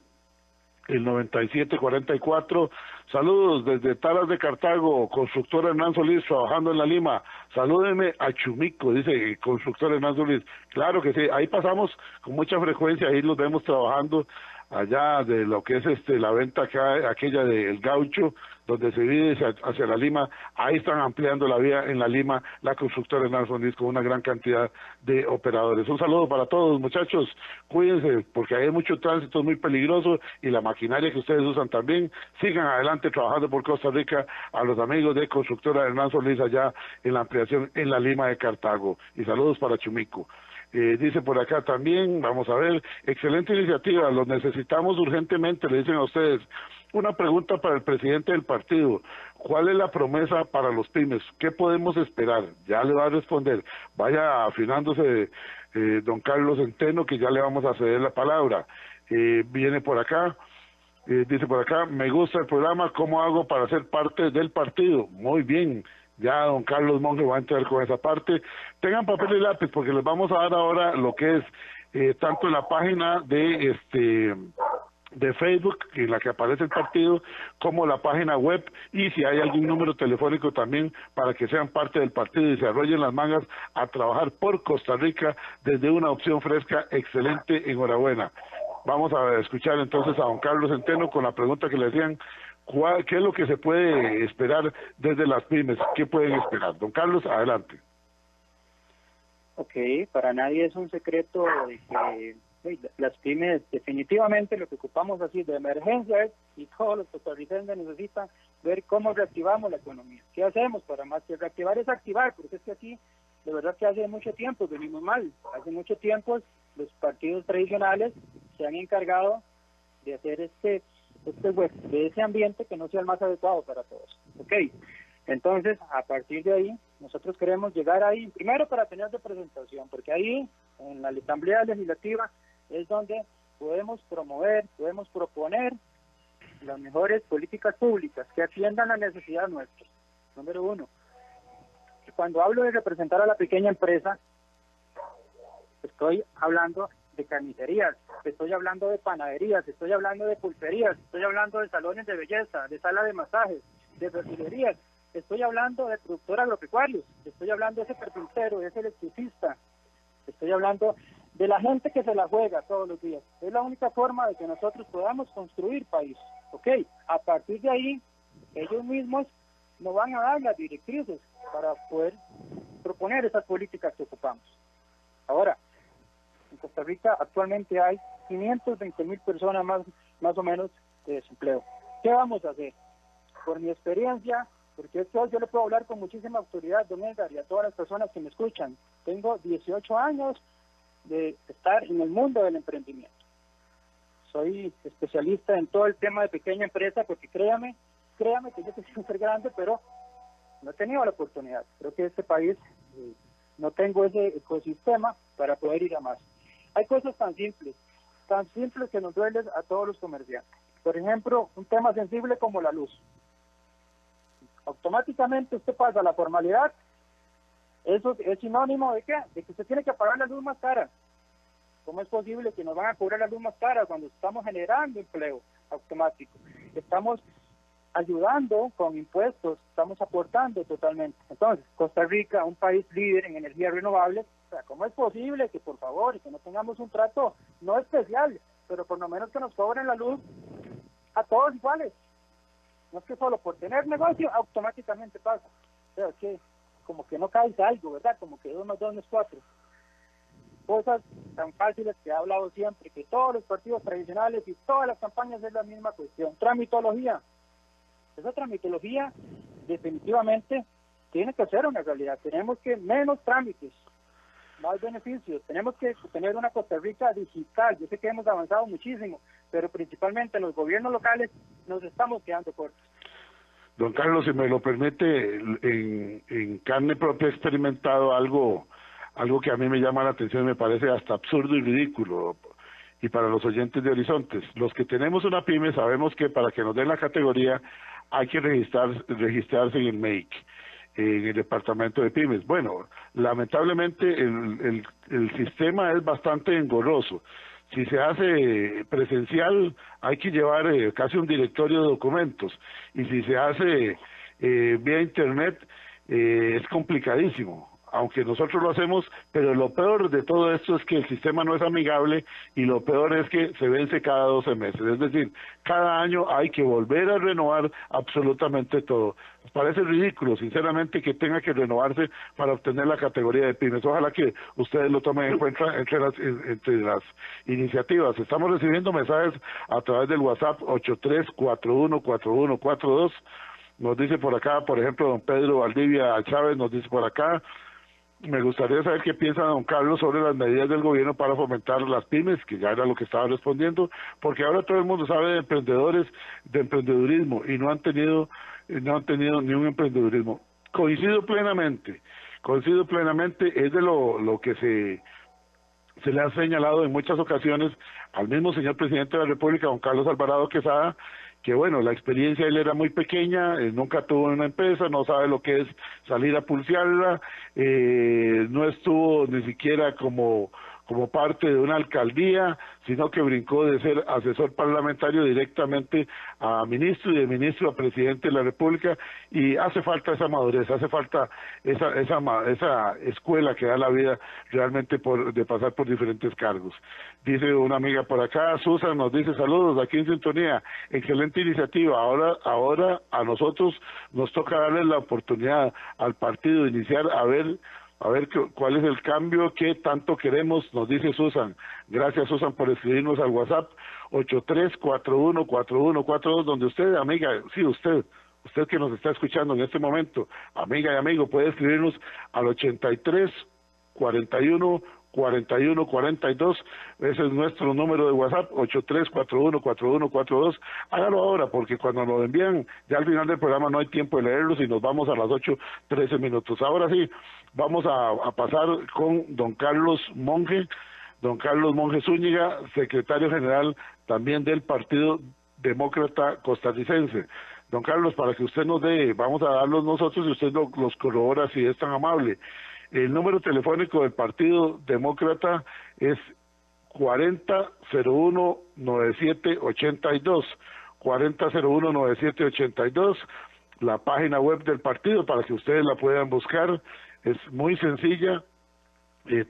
el 9744. Saludos desde Taras de Cartago, constructor Hernán Solís, trabajando en la Lima. Salúdenme a Chumico, dice constructor Hernán Solís. Claro que sí, ahí pasamos con mucha frecuencia, ahí los vemos trabajando allá de lo que es este la venta acá, aquella del gaucho, donde se vive hacia, la Lima, ahí están ampliando la vía en la Lima, la constructora Nelson Solís con una gran cantidad de operadores. Un saludo para todos muchachos, cuídense porque hay mucho tránsito, muy peligroso y la maquinaria que ustedes usan también, sigan adelante trabajando por Costa Rica a los amigos de constructora Hernán Solís allá en la ampliación en la Lima de Cartago y saludos para Chumico. Eh, dice por acá también, vamos a ver, excelente iniciativa, lo necesitamos urgentemente, le dicen a ustedes. Una pregunta para el presidente del partido. ¿Cuál es la promesa para los pymes? ¿Qué podemos esperar? Ya le va a responder. Vaya afinándose eh, don Carlos Centeno, que ya le vamos a ceder la palabra. Eh, viene por acá. Eh, dice por acá, me gusta el programa, ¿cómo hago para ser parte del partido? Muy bien, ya don Carlos Monge va a entrar con esa parte. Tengan papel y lápiz porque les vamos a dar ahora lo que es eh, tanto la página de este de Facebook en la que aparece el partido como la página web. Y si hay algún número telefónico también para que sean parte del partido y se arrollen las mangas a trabajar por Costa Rica desde una opción fresca. Excelente enhorabuena. Vamos a escuchar entonces a don Carlos Centeno con la pregunta que le ¿Qué es lo que se puede esperar desde las pymes? ¿Qué pueden esperar? Don Carlos, adelante.
Ok, para nadie es un secreto de que las pymes definitivamente lo que ocupamos así de emergencia es, y todos los costarricenses necesitan ver cómo reactivamos la economía. ¿Qué hacemos para más que reactivar es activar? Porque es que aquí, de verdad que hace mucho tiempo venimos mal. Hace mucho tiempo los partidos tradicionales se han encargado de hacer este este de ese ambiente que no sea el más adecuado para todos. Ok, entonces a partir de ahí nosotros queremos llegar ahí, primero para tener de presentación, porque ahí en la Asamblea Legislativa es donde podemos promover, podemos proponer las mejores políticas públicas que atiendan la necesidad nuestra. Número uno, cuando hablo de representar a la pequeña empresa, estoy hablando de carnicerías, estoy hablando de panaderías, estoy hablando de pulperías, estoy hablando de salones de belleza, de sala de masajes, de perfumerías, estoy hablando de productor agropecuarios, estoy hablando de ese carpintero, de ese electricista, estoy hablando de la gente que se la juega todos los días. Es la única forma de que nosotros podamos construir país. ¿Ok? A partir de ahí, ellos mismos nos van a dar las directrices para poder proponer esas políticas que ocupamos. Ahora, en Costa Rica actualmente hay 520 mil personas más, más o menos de desempleo. ¿Qué vamos a hacer? Por mi experiencia, porque esto yo le puedo hablar con muchísima autoridad, don Edgar, y a todas las personas que me escuchan. Tengo 18 años de estar en el mundo del emprendimiento. Soy especialista en todo el tema de pequeña empresa, porque créame, créame que yo quisiera ser grande, pero no he tenido la oportunidad. Creo que este país eh, no tengo ese ecosistema para poder ir a más. Hay cosas tan simples, tan simples que nos duelen a todos los comerciantes. Por ejemplo, un tema sensible como la luz. Automáticamente usted pasa la formalidad. Eso es sinónimo de qué? De que usted tiene que pagar la luz más cara. ¿Cómo es posible que nos van a cobrar la luz más cara cuando estamos generando empleo automático? Estamos ayudando con impuestos, estamos aportando totalmente. Entonces, Costa Rica, un país líder en energías renovables, o sea, ¿cómo es posible que por favor, que no tengamos un trato no especial, pero por lo menos que nos cobren la luz a todos iguales? No es que solo por tener negocio automáticamente pasa. O sea, es que como que no cae algo, ¿verdad? Como que uno, dos, es cuatro. Cosas tan fáciles que he hablado siempre, que todos los partidos tradicionales y todas las campañas es la misma cuestión. Tramitología. Esa tramitología definitivamente tiene que ser una realidad. Tenemos que menos trámites, más beneficios. Tenemos que tener una Costa Rica digital. Yo sé que hemos avanzado muchísimo, pero principalmente los gobiernos locales nos estamos quedando cortos.
Don Carlos, si me lo permite, en, en carne propia he experimentado algo, algo que a mí me llama la atención y me parece hasta absurdo y ridículo. Y para los oyentes de Horizontes, los que tenemos una pyme sabemos que para que nos den la categoría hay que registrar, registrarse en el MAKE en el departamento de pymes. Bueno, lamentablemente el, el, sistema es bastante engorroso. Si se hace presencial, hay que llevar eh, casi un directorio de documentos. Y si se hace eh, vía Internet, eh, es complicadísimo aunque nosotros lo hacemos, pero lo peor de todo esto es que el sistema no es amigable y lo peor es que se vence cada 12 meses. Es decir, cada año hay que volver a renovar absolutamente todo. parece ridículo, sinceramente, que tenga que renovarse para obtener la categoría de pymes. Ojalá que ustedes lo tomen en cuenta entre las, entre las iniciativas. Estamos recibiendo mensajes a través del WhatsApp 83414142. Nos dice por acá, por ejemplo, don Pedro Valdivia Chávez nos dice por acá, me gustaría saber qué piensa don Carlos sobre las medidas del gobierno para fomentar las pymes, que ya era lo que estaba respondiendo, porque ahora todo el mundo sabe de emprendedores, de emprendedurismo y no han tenido no han tenido ni un emprendedurismo. Coincido plenamente, coincido plenamente, es de lo, lo que se se le ha señalado en muchas ocasiones al mismo señor presidente de la República, don Carlos Alvarado Quesada, que bueno, la experiencia él era muy pequeña, nunca tuvo una empresa, no sabe lo que es salir a pulsearla, eh, no estuvo ni siquiera como como parte de una alcaldía, sino que brincó de ser asesor parlamentario directamente a ministro y de ministro a presidente de la República y hace falta esa madurez, hace falta esa esa esa escuela que da la vida realmente por de pasar por diferentes cargos. Dice una amiga por acá, Susan nos dice saludos aquí en sintonía, excelente iniciativa. Ahora ahora a nosotros nos toca darle la oportunidad al partido de iniciar a ver a ver cuál es el cambio que tanto queremos, nos dice Susan. Gracias Susan por escribirnos al WhatsApp 83414142, donde usted, amiga, sí, usted, usted que nos está escuchando en este momento, amiga y amigo, puede escribirnos al 83 41 41 42, ese es nuestro número de WhatsApp, 83414142. Hágalo ahora, porque cuando nos envían, ya al final del programa no hay tiempo de leerlos y nos vamos a las 8, 13 minutos. Ahora sí, vamos a, pasar con don Carlos Monge, don Carlos Monge Zúñiga, secretario general también del Partido Demócrata Costarricense. Don Carlos, para que usted nos dé, vamos a darlos nosotros y usted los corrobora si es tan amable. El número telefónico del Partido Demócrata es 40019782. 40019782. La página web del partido para que ustedes la puedan buscar es muy sencilla. Eh,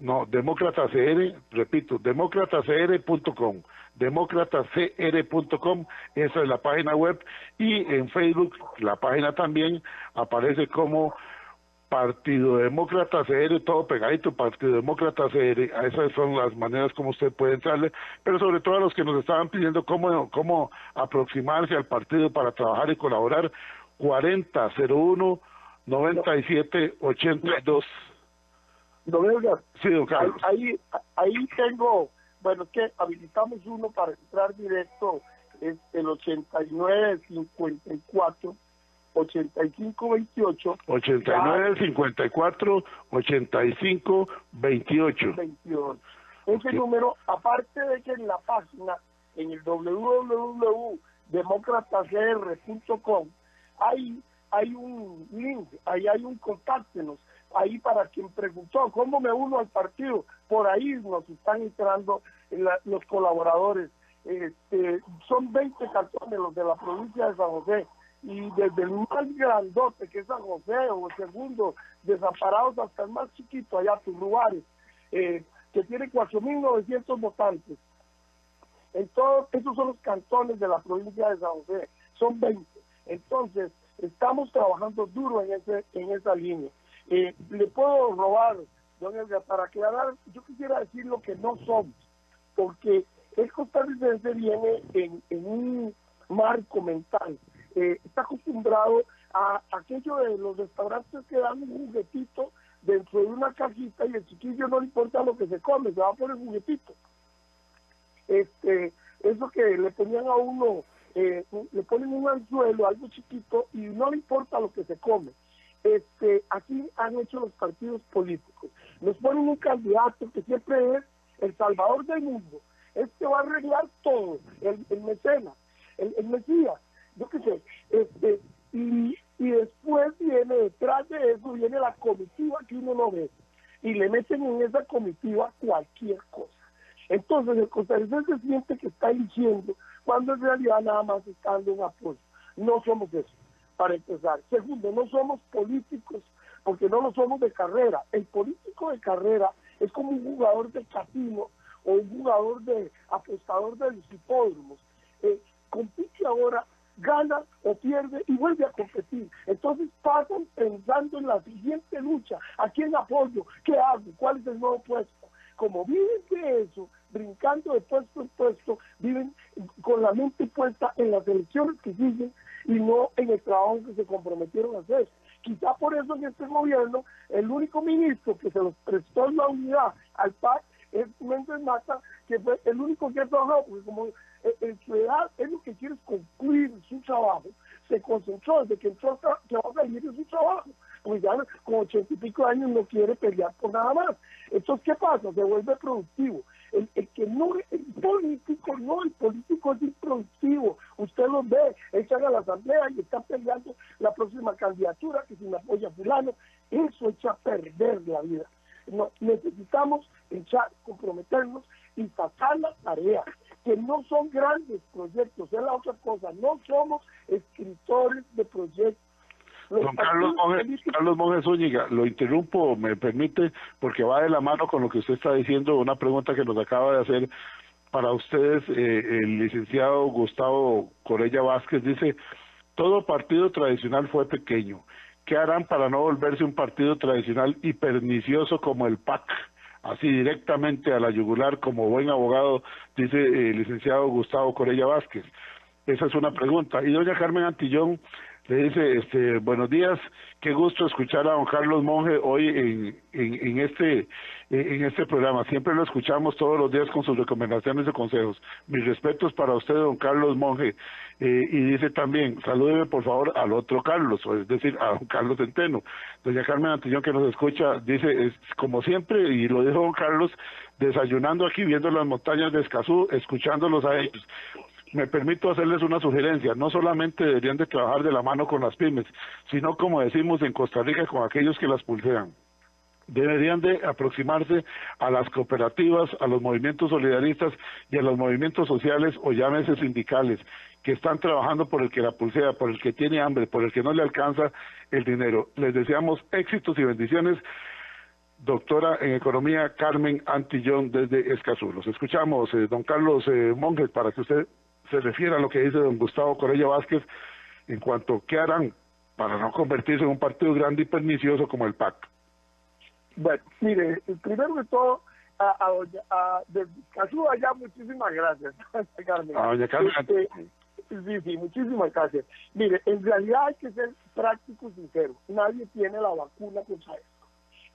no, demócratacr, repito, demócratacr.com demócratacr.com, esa es la página web, y en Facebook, la página también aparece como Partido Demócrata CR, todo pegadito, Partido Demócrata CR, esas son las maneras como usted puede entrarle, pero sobre todo a los que nos estaban pidiendo cómo, cómo aproximarse al partido para trabajar y colaborar, 4001 9782.
Don Edgar,
sí, don Carlos.
Ahí, ahí tengo bueno, es que habilitamos uno para entrar directo, es el 8954 8528
8954 8528
28. Ese número, aparte de que en la página, en el www.democratacr.com, hay, hay un link, ahí hay un contáctenos ahí para quien preguntó cómo me uno al partido, por ahí nos están entrando los colaboradores. Este, son 20 cartones los de la provincia de San José y desde el más grandote que es San José o el segundo, desamparados hasta el más chiquito allá, tus lugares, eh, que tiene 4.900 votantes. En todos esos son los cantones de la provincia de San José, son 20. Entonces, estamos trabajando duro en, ese, en esa línea. Eh, le puedo robar, don Edgar, para aclarar, yo quisiera decir lo que no somos, porque el costarricense viene en, un marco mental, eh, está acostumbrado a aquello de los restaurantes que dan un juguetito dentro de una cajita y el chiquillo no le importa lo que se come, se va por el juguetito. Este, eso que le ponían a uno, eh, le ponen un anzuelo, algo chiquito, y no le importa lo que se come este, aquí han hecho los partidos políticos. Nos ponen un candidato que siempre es el salvador del mundo. Este va a arreglar todo, el, el mecenas, el, el mesías, yo qué sé. Este, y, y después viene, detrás de eso, viene la comitiva que uno no ve. Y le meten en esa comitiva cualquier cosa. Entonces el costarricense siente que está eligiendo cuando en realidad nada más está dando un apoyo. No somos eso, para empezar. Segundo, no somos políticos porque no lo somos de carrera. El político de carrera es como un jugador de casino o un jugador de apostador de los hipódromos. Eh, compite ahora, gana o pierde y vuelve a competir. Entonces pasan pensando en la siguiente lucha. ¿A quién apoyo? ¿Qué hago? ¿Cuál es el nuevo puesto? Como viven de eso, brincando de puesto en puesto, viven con la mente puesta en las elecciones que siguen y no en el trabajo que se comprometieron a hacer. Quizá por eso en este gobierno el único ministro que se los prestó la unidad al PAC es Méndez Mata, que fue el único que ha trabajado, porque como en su edad es lo que quiere es concluir su trabajo, se concentró desde que entró a salir de su trabajo, pues ya con ochenta y pico años no quiere pelear por nada más. Entonces, ¿qué pasa? Se vuelve productivo. El, que no, el político no, el político es improductivo. Usted lo ve, echan a la asamblea y están peleando la próxima candidatura, que si me apoya fulano, eso echa a perder la vida. No, necesitamos echar, comprometernos y sacar la tarea, que no son grandes proyectos, es la otra cosa, no somos escritores de proyectos.
Don Carlos Monge, Carlos Monge Zúñiga, lo interrumpo, me permite, porque va de la mano con lo que usted está diciendo, una pregunta que nos acaba de hacer para ustedes, eh, el licenciado Gustavo Corella Vázquez dice, todo partido tradicional fue pequeño. ¿Qué harán para no volverse un partido tradicional y pernicioso como el PAC? Así directamente a la yugular como buen abogado, dice el licenciado Gustavo Corella Vázquez. Esa es una pregunta. Y doña Carmen Antillón le dice, este, buenos días, qué gusto escuchar a don Carlos Monge hoy en, en, este en este programa. Siempre lo escuchamos todos los días con sus recomendaciones y consejos. Mis respetos para usted, don Carlos Monge. Eh, y dice también, salúdeme por favor al otro Carlos, es decir, a don Carlos Centeno. Doña Carmen Antillón que nos escucha, dice, es, como siempre, y lo dijo don Carlos, desayunando aquí, viendo las montañas de Escazú, escuchándolos a ellos me permito hacerles una sugerencia, no solamente deberían de trabajar de la mano con las pymes, sino como decimos en Costa Rica con aquellos que las pulsean. Deberían de aproximarse a las cooperativas, a los movimientos solidaristas y a los movimientos sociales o llámese sindicales que están trabajando por el que la pulsea, por el que tiene hambre, por el que no le alcanza el dinero. Les deseamos éxitos y bendiciones doctora en economía Carmen Antillón desde Escazú. Los escuchamos, eh, don Carlos eh, Monge, para que usted se refiere a lo que dice don Gustavo Corella Vázquez en cuanto a qué harán para no convertirse en un partido grande y pernicioso como el PAC.
Bueno, mire, primero de todo, a, a, a, de Cazú allá muchísimas gracias, Carmen. A doña Carmen. Este, sí, sí, muchísimas gracias. Mire, en realidad hay que ser práctico y sincero. Nadie tiene la vacuna contra esto.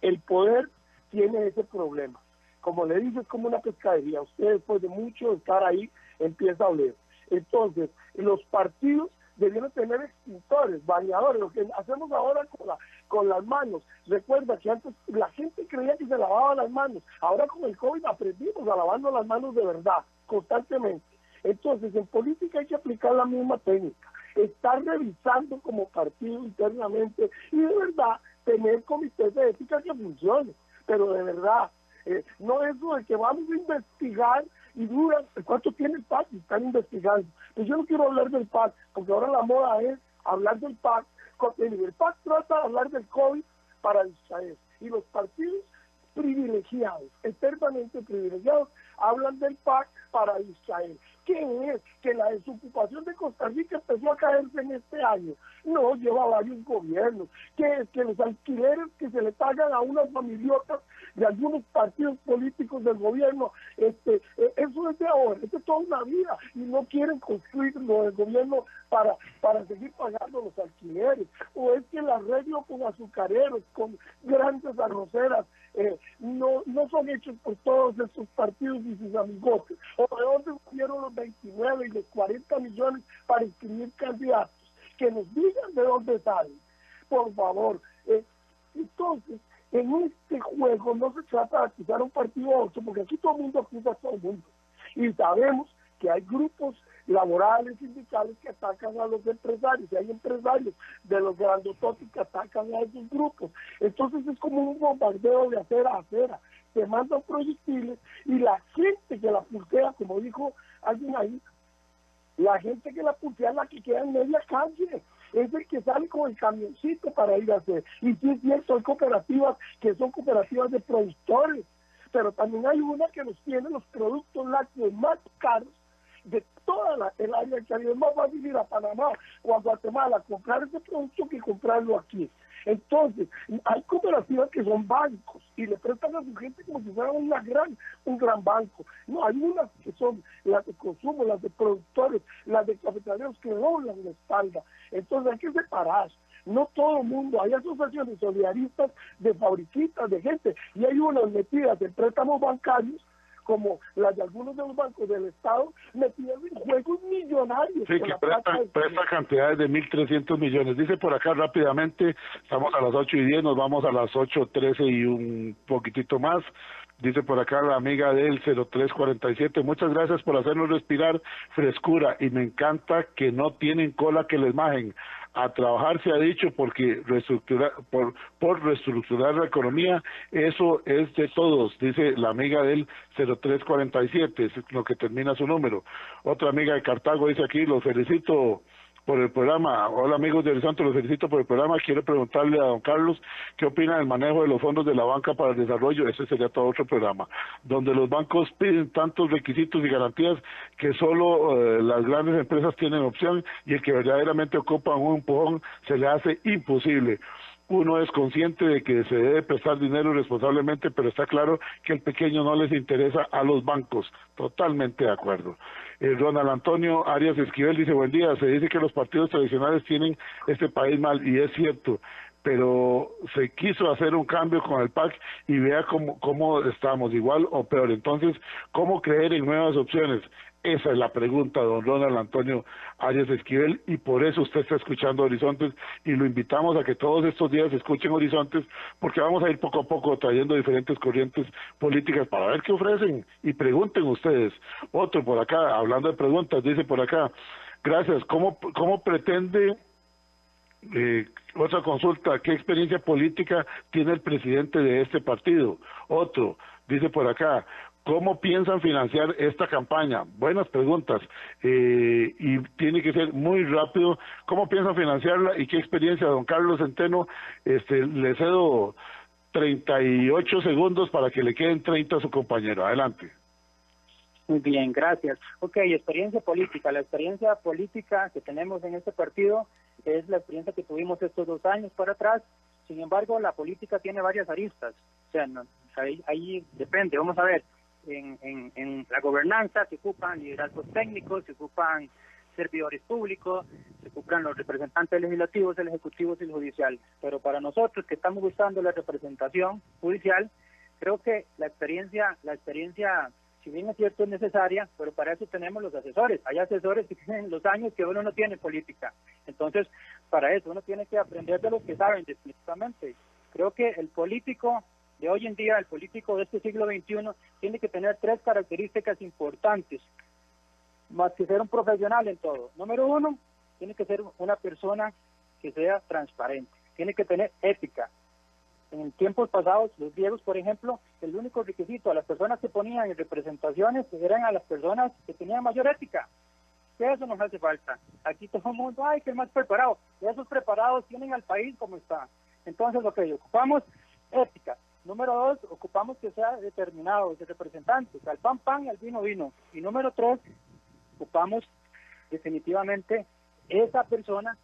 El poder tiene ese problema. Como le dije, es como una pescadería. Usted después de mucho estar ahí empieza a oler. Entonces, los partidos debieron tener extintores, bañadores, lo que hacemos ahora con, la, con las manos. Recuerda que antes la gente creía que se lavaba las manos, ahora con el COVID aprendimos a lavarnos las manos de verdad, constantemente. Entonces, en política hay que aplicar la misma técnica, estar revisando como partido internamente y de verdad tener comités de ética que funcione, pero de verdad, eh, no eso de que vamos a investigar y duran cuánto tiene el PAC y están investigando. Pues yo no quiero hablar del PAC, porque ahora la moda es hablar del PAC. El PAC trata de hablar del COVID para Israel. Y los partidos privilegiados, eternamente privilegiados, hablan del PAC para Israel. ¿Qué es? Que la desocupación de Costa Rica empezó a caerse en este año. No, lleva varios gobiernos. ¿Qué es? Que los alquileres que se le pagan a unas familiotas de algunos partidos políticos del gobierno, este, e, eso es de ahora, es toda una vida y no quieren construirlo del gobierno para, para seguir pagando los alquileres, o es que el arreglo con azucareros, con grandes arroceras, eh, no, no son hechos por todos estos partidos y sus amigotes, o de dónde hicieron los 29 y los 40 millones para inscribir candidatos, que nos digan de dónde salen, por favor. Eh, entonces, en este juego no se trata de acusar un partido a otro, porque aquí todo el mundo acusa a todo el mundo. Y sabemos que hay grupos laborales, sindicales que atacan a los empresarios, y hay empresarios de los grandototes que atacan a esos grupos. Entonces es como un bombardeo de acera a acera. Se mandan proyectiles y la gente que la pulsea, como dijo alguien ahí, la gente que la pulsea es la que queda en media calle es el que sale con el camioncito para ir a hacer. Y sí es cierto, hay cooperativas que son cooperativas de productores, pero también hay una que nos tiene los productos lácteos más caros de toda la, el área que Es más fácil a Panamá o a Guatemala a comprar ese producto que comprarlo aquí. Entonces, hay cooperativas que son bancos y le prestan a su gente como si fuera una gran, un gran banco. No, hay unas que son las de consumo, las de productores, las de cafetaleros que doblan la espalda. Entonces hay que separar. No todo el mundo, hay asociaciones solidaristas de fabricistas, de gente, y hay unas metidas en préstamos bancarios como las de algunos de los bancos del Estado, metidas en juegos millonarios.
Sí, que prestan, presta cantidades de 1.300 millones. Dice por acá rápidamente, estamos a las 8 y 10, nos vamos a las 8.13 y un poquitito más. Dice por acá la amiga del 0347, muchas gracias por hacernos respirar frescura y me encanta que no tienen cola que les majen a trabajar se ha dicho porque reestructurar por, por reestructurar la economía eso es de todos dice la amiga del 0347 es lo que termina su número. Otra amiga de Cartago dice aquí los felicito por el programa. Hola amigos de Horizonte, los felicito por el programa. Quiero preguntarle a don Carlos qué opina del manejo de los fondos de la banca para el desarrollo. Ese sería todo otro programa, donde los bancos piden tantos requisitos y garantías que solo eh, las grandes empresas tienen opción y el que verdaderamente ocupa un empujón se le hace imposible uno es consciente de que se debe prestar dinero responsablemente, pero está claro que el pequeño no les interesa a los bancos. Totalmente de acuerdo. Eh, Ronald Antonio Arias Esquivel dice, buen día, se dice que los partidos tradicionales tienen este país mal, y es cierto, pero se quiso hacer un cambio con el PAC y vea cómo, cómo estamos, igual o peor. Entonces, ¿cómo creer en nuevas opciones? Esa es la pregunta, don Ronald Antonio Arias Esquivel, y por eso usted está escuchando Horizontes y lo invitamos a que todos estos días escuchen Horizontes, porque vamos a ir poco a poco trayendo diferentes corrientes políticas para ver qué ofrecen y pregunten ustedes. Otro por acá, hablando de preguntas, dice por acá, gracias, ¿cómo, cómo pretende eh, otra consulta, ¿qué experiencia política tiene el presidente de este partido? Otro, dice por acá, ¿Cómo piensan financiar esta campaña? Buenas preguntas. Eh, y tiene que ser muy rápido. ¿Cómo piensan financiarla y qué experiencia, don Carlos Centeno? Este, le cedo 38 segundos para que le queden 30 a su compañero. Adelante.
Muy bien, gracias. Ok, experiencia política. La experiencia política que tenemos en este partido es la experiencia que tuvimos estos dos años para atrás. Sin embargo, la política tiene varias aristas. O sea, ahí, ahí depende. Vamos a ver en, en, la gobernanza, se ocupan liderazgos técnicos, se ocupan servidores públicos, se ocupan los representantes legislativos, el ejecutivo y el judicial. Pero para nosotros que estamos buscando la representación judicial, creo que la experiencia, la experiencia, si bien es cierto, es necesaria, pero para eso tenemos los asesores. Hay asesores que tienen los años que uno no tiene política. Entonces, para eso uno tiene que aprender de los que saben definitivamente. Creo que el político de hoy en día, el político de este siglo XXI, tiene que tener tres características importantes, más que ser un profesional en todo. Número uno, tiene que ser una persona que sea transparente, tiene que tener ética. En tiempos pasados, los griegos, por ejemplo, el único requisito a las personas que ponían en representaciones eran a las personas que tenían mayor ética. Eso nos hace falta. Aquí todo el mundo, ay, que más preparado. esos preparados tienen al país como está. Entonces, lo que ocupamos, ética. Número dos, ocupamos que sea determinado, de representantes, al pan pan y al vino vino. Y número tres, ocupamos definitivamente esa persona,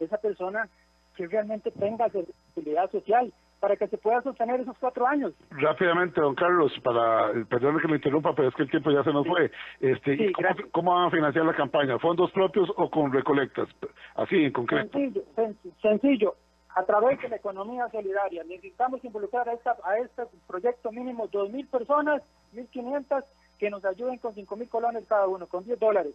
esa persona que realmente tenga sensibilidad social para que se pueda sostener esos cuatro años.
Rápidamente, don Carlos, para perdón que me interrumpa, pero es que el tiempo ya se nos fue. Este, ¿cómo, ¿cómo, van a financiar la campaña? ¿Fondos propios o con recolectas? Así, en concreto.
Sencillo, sencillo a través de la economía solidaria. Necesitamos involucrar a, esta, a este proyecto mínimo 2.000 personas, 1.500, que nos ayuden con 5.000 colones cada uno, con 10 dólares.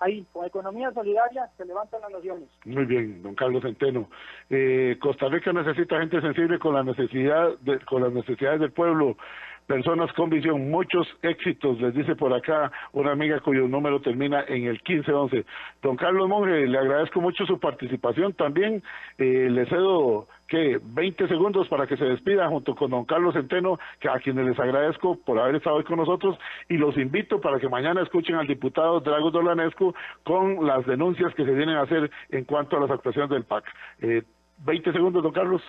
Ahí, con economía solidaria, se levantan las naciones.
Muy bien, don Carlos Centeno. Eh, Costa Rica necesita gente sensible con la necesidad de, con las necesidades del pueblo. Personas con visión. Muchos éxitos, les dice por acá una amiga cuyo número termina en el 1511. Don Carlos Monge, le agradezco mucho su participación. También eh, le cedo que 20 segundos para que se despida junto con don Carlos Centeno, que a quienes les agradezco por haber estado hoy con nosotros y los invito para que mañana escuchen al diputado Drago Dolanescu con las denuncias que se vienen a hacer en cuanto a las actuaciones del PAC. Eh, 20 segundos, don Carlos.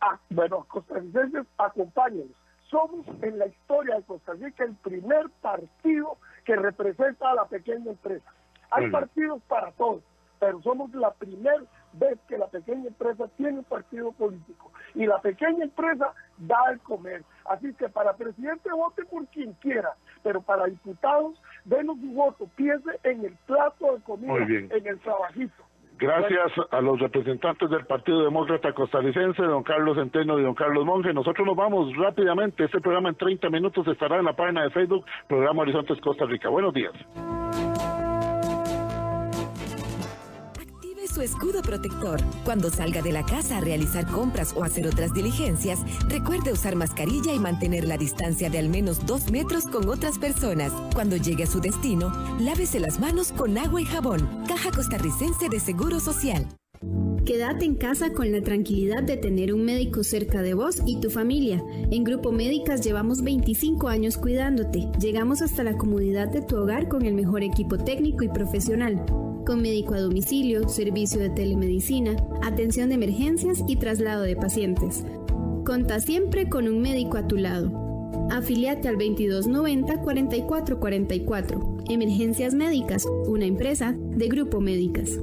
Ah, bueno, costarricenses, acompáñenos. Somos en la historia de Costa Rica el primer partido que representa a la pequeña empresa. Hay partidos para todos, pero somos la primera vez que la pequeña empresa tiene un partido político y la pequeña empresa da el comer. Así que para presidente vote por quien quiera, pero para diputados denos su voto, piense en el plato de comida, en el trabajito.
Gracias a los representantes del Partido Demócrata Costarricense, don Carlos Centeno y don Carlos Monge. Nosotros nos vamos rápidamente. Este programa en 30 minutos estará en la página de Facebook, Programa Horizontes Costa Rica. Buenos días.
Su escudo protector. Cuando salga de la casa a realizar compras o hacer otras diligencias, recuerde usar mascarilla y mantener la distancia de al menos dos metros con otras personas. Cuando llegue a su destino, lávese las manos con agua y jabón. Caja Costarricense de Seguro Social.
Quédate en casa con la tranquilidad de tener un médico cerca de vos y tu familia. En Grupo Médicas llevamos 25 años cuidándote. Llegamos hasta la comodidad de tu hogar con el mejor equipo técnico y profesional con médico a domicilio, servicio de telemedicina, atención de emergencias y traslado de pacientes. Conta siempre con un médico a tu lado. Afiliate al 2290-4444. Emergencias Médicas, una empresa de Grupo Médicas.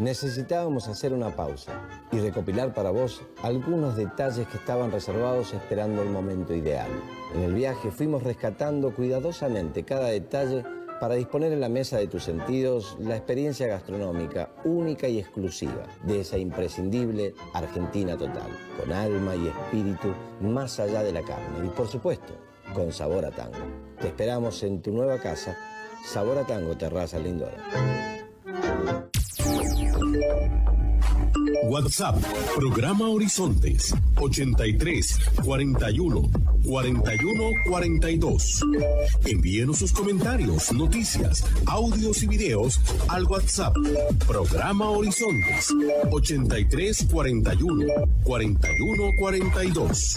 Necesitábamos hacer una pausa y recopilar para vos algunos detalles que estaban reservados esperando el momento ideal. En el viaje fuimos rescatando cuidadosamente cada detalle para disponer en la mesa de tus sentidos la experiencia gastronómica única y exclusiva de esa imprescindible Argentina total, con alma y espíritu más allá de la carne y por supuesto con sabor a tango. Te esperamos en tu nueva casa, Sabor a Tango Terraza Lindora.
WhatsApp, programa Horizontes, 83 41 41 42. Envíenos sus comentarios, noticias, audios y videos al WhatsApp, programa Horizontes, 83 41 41 42.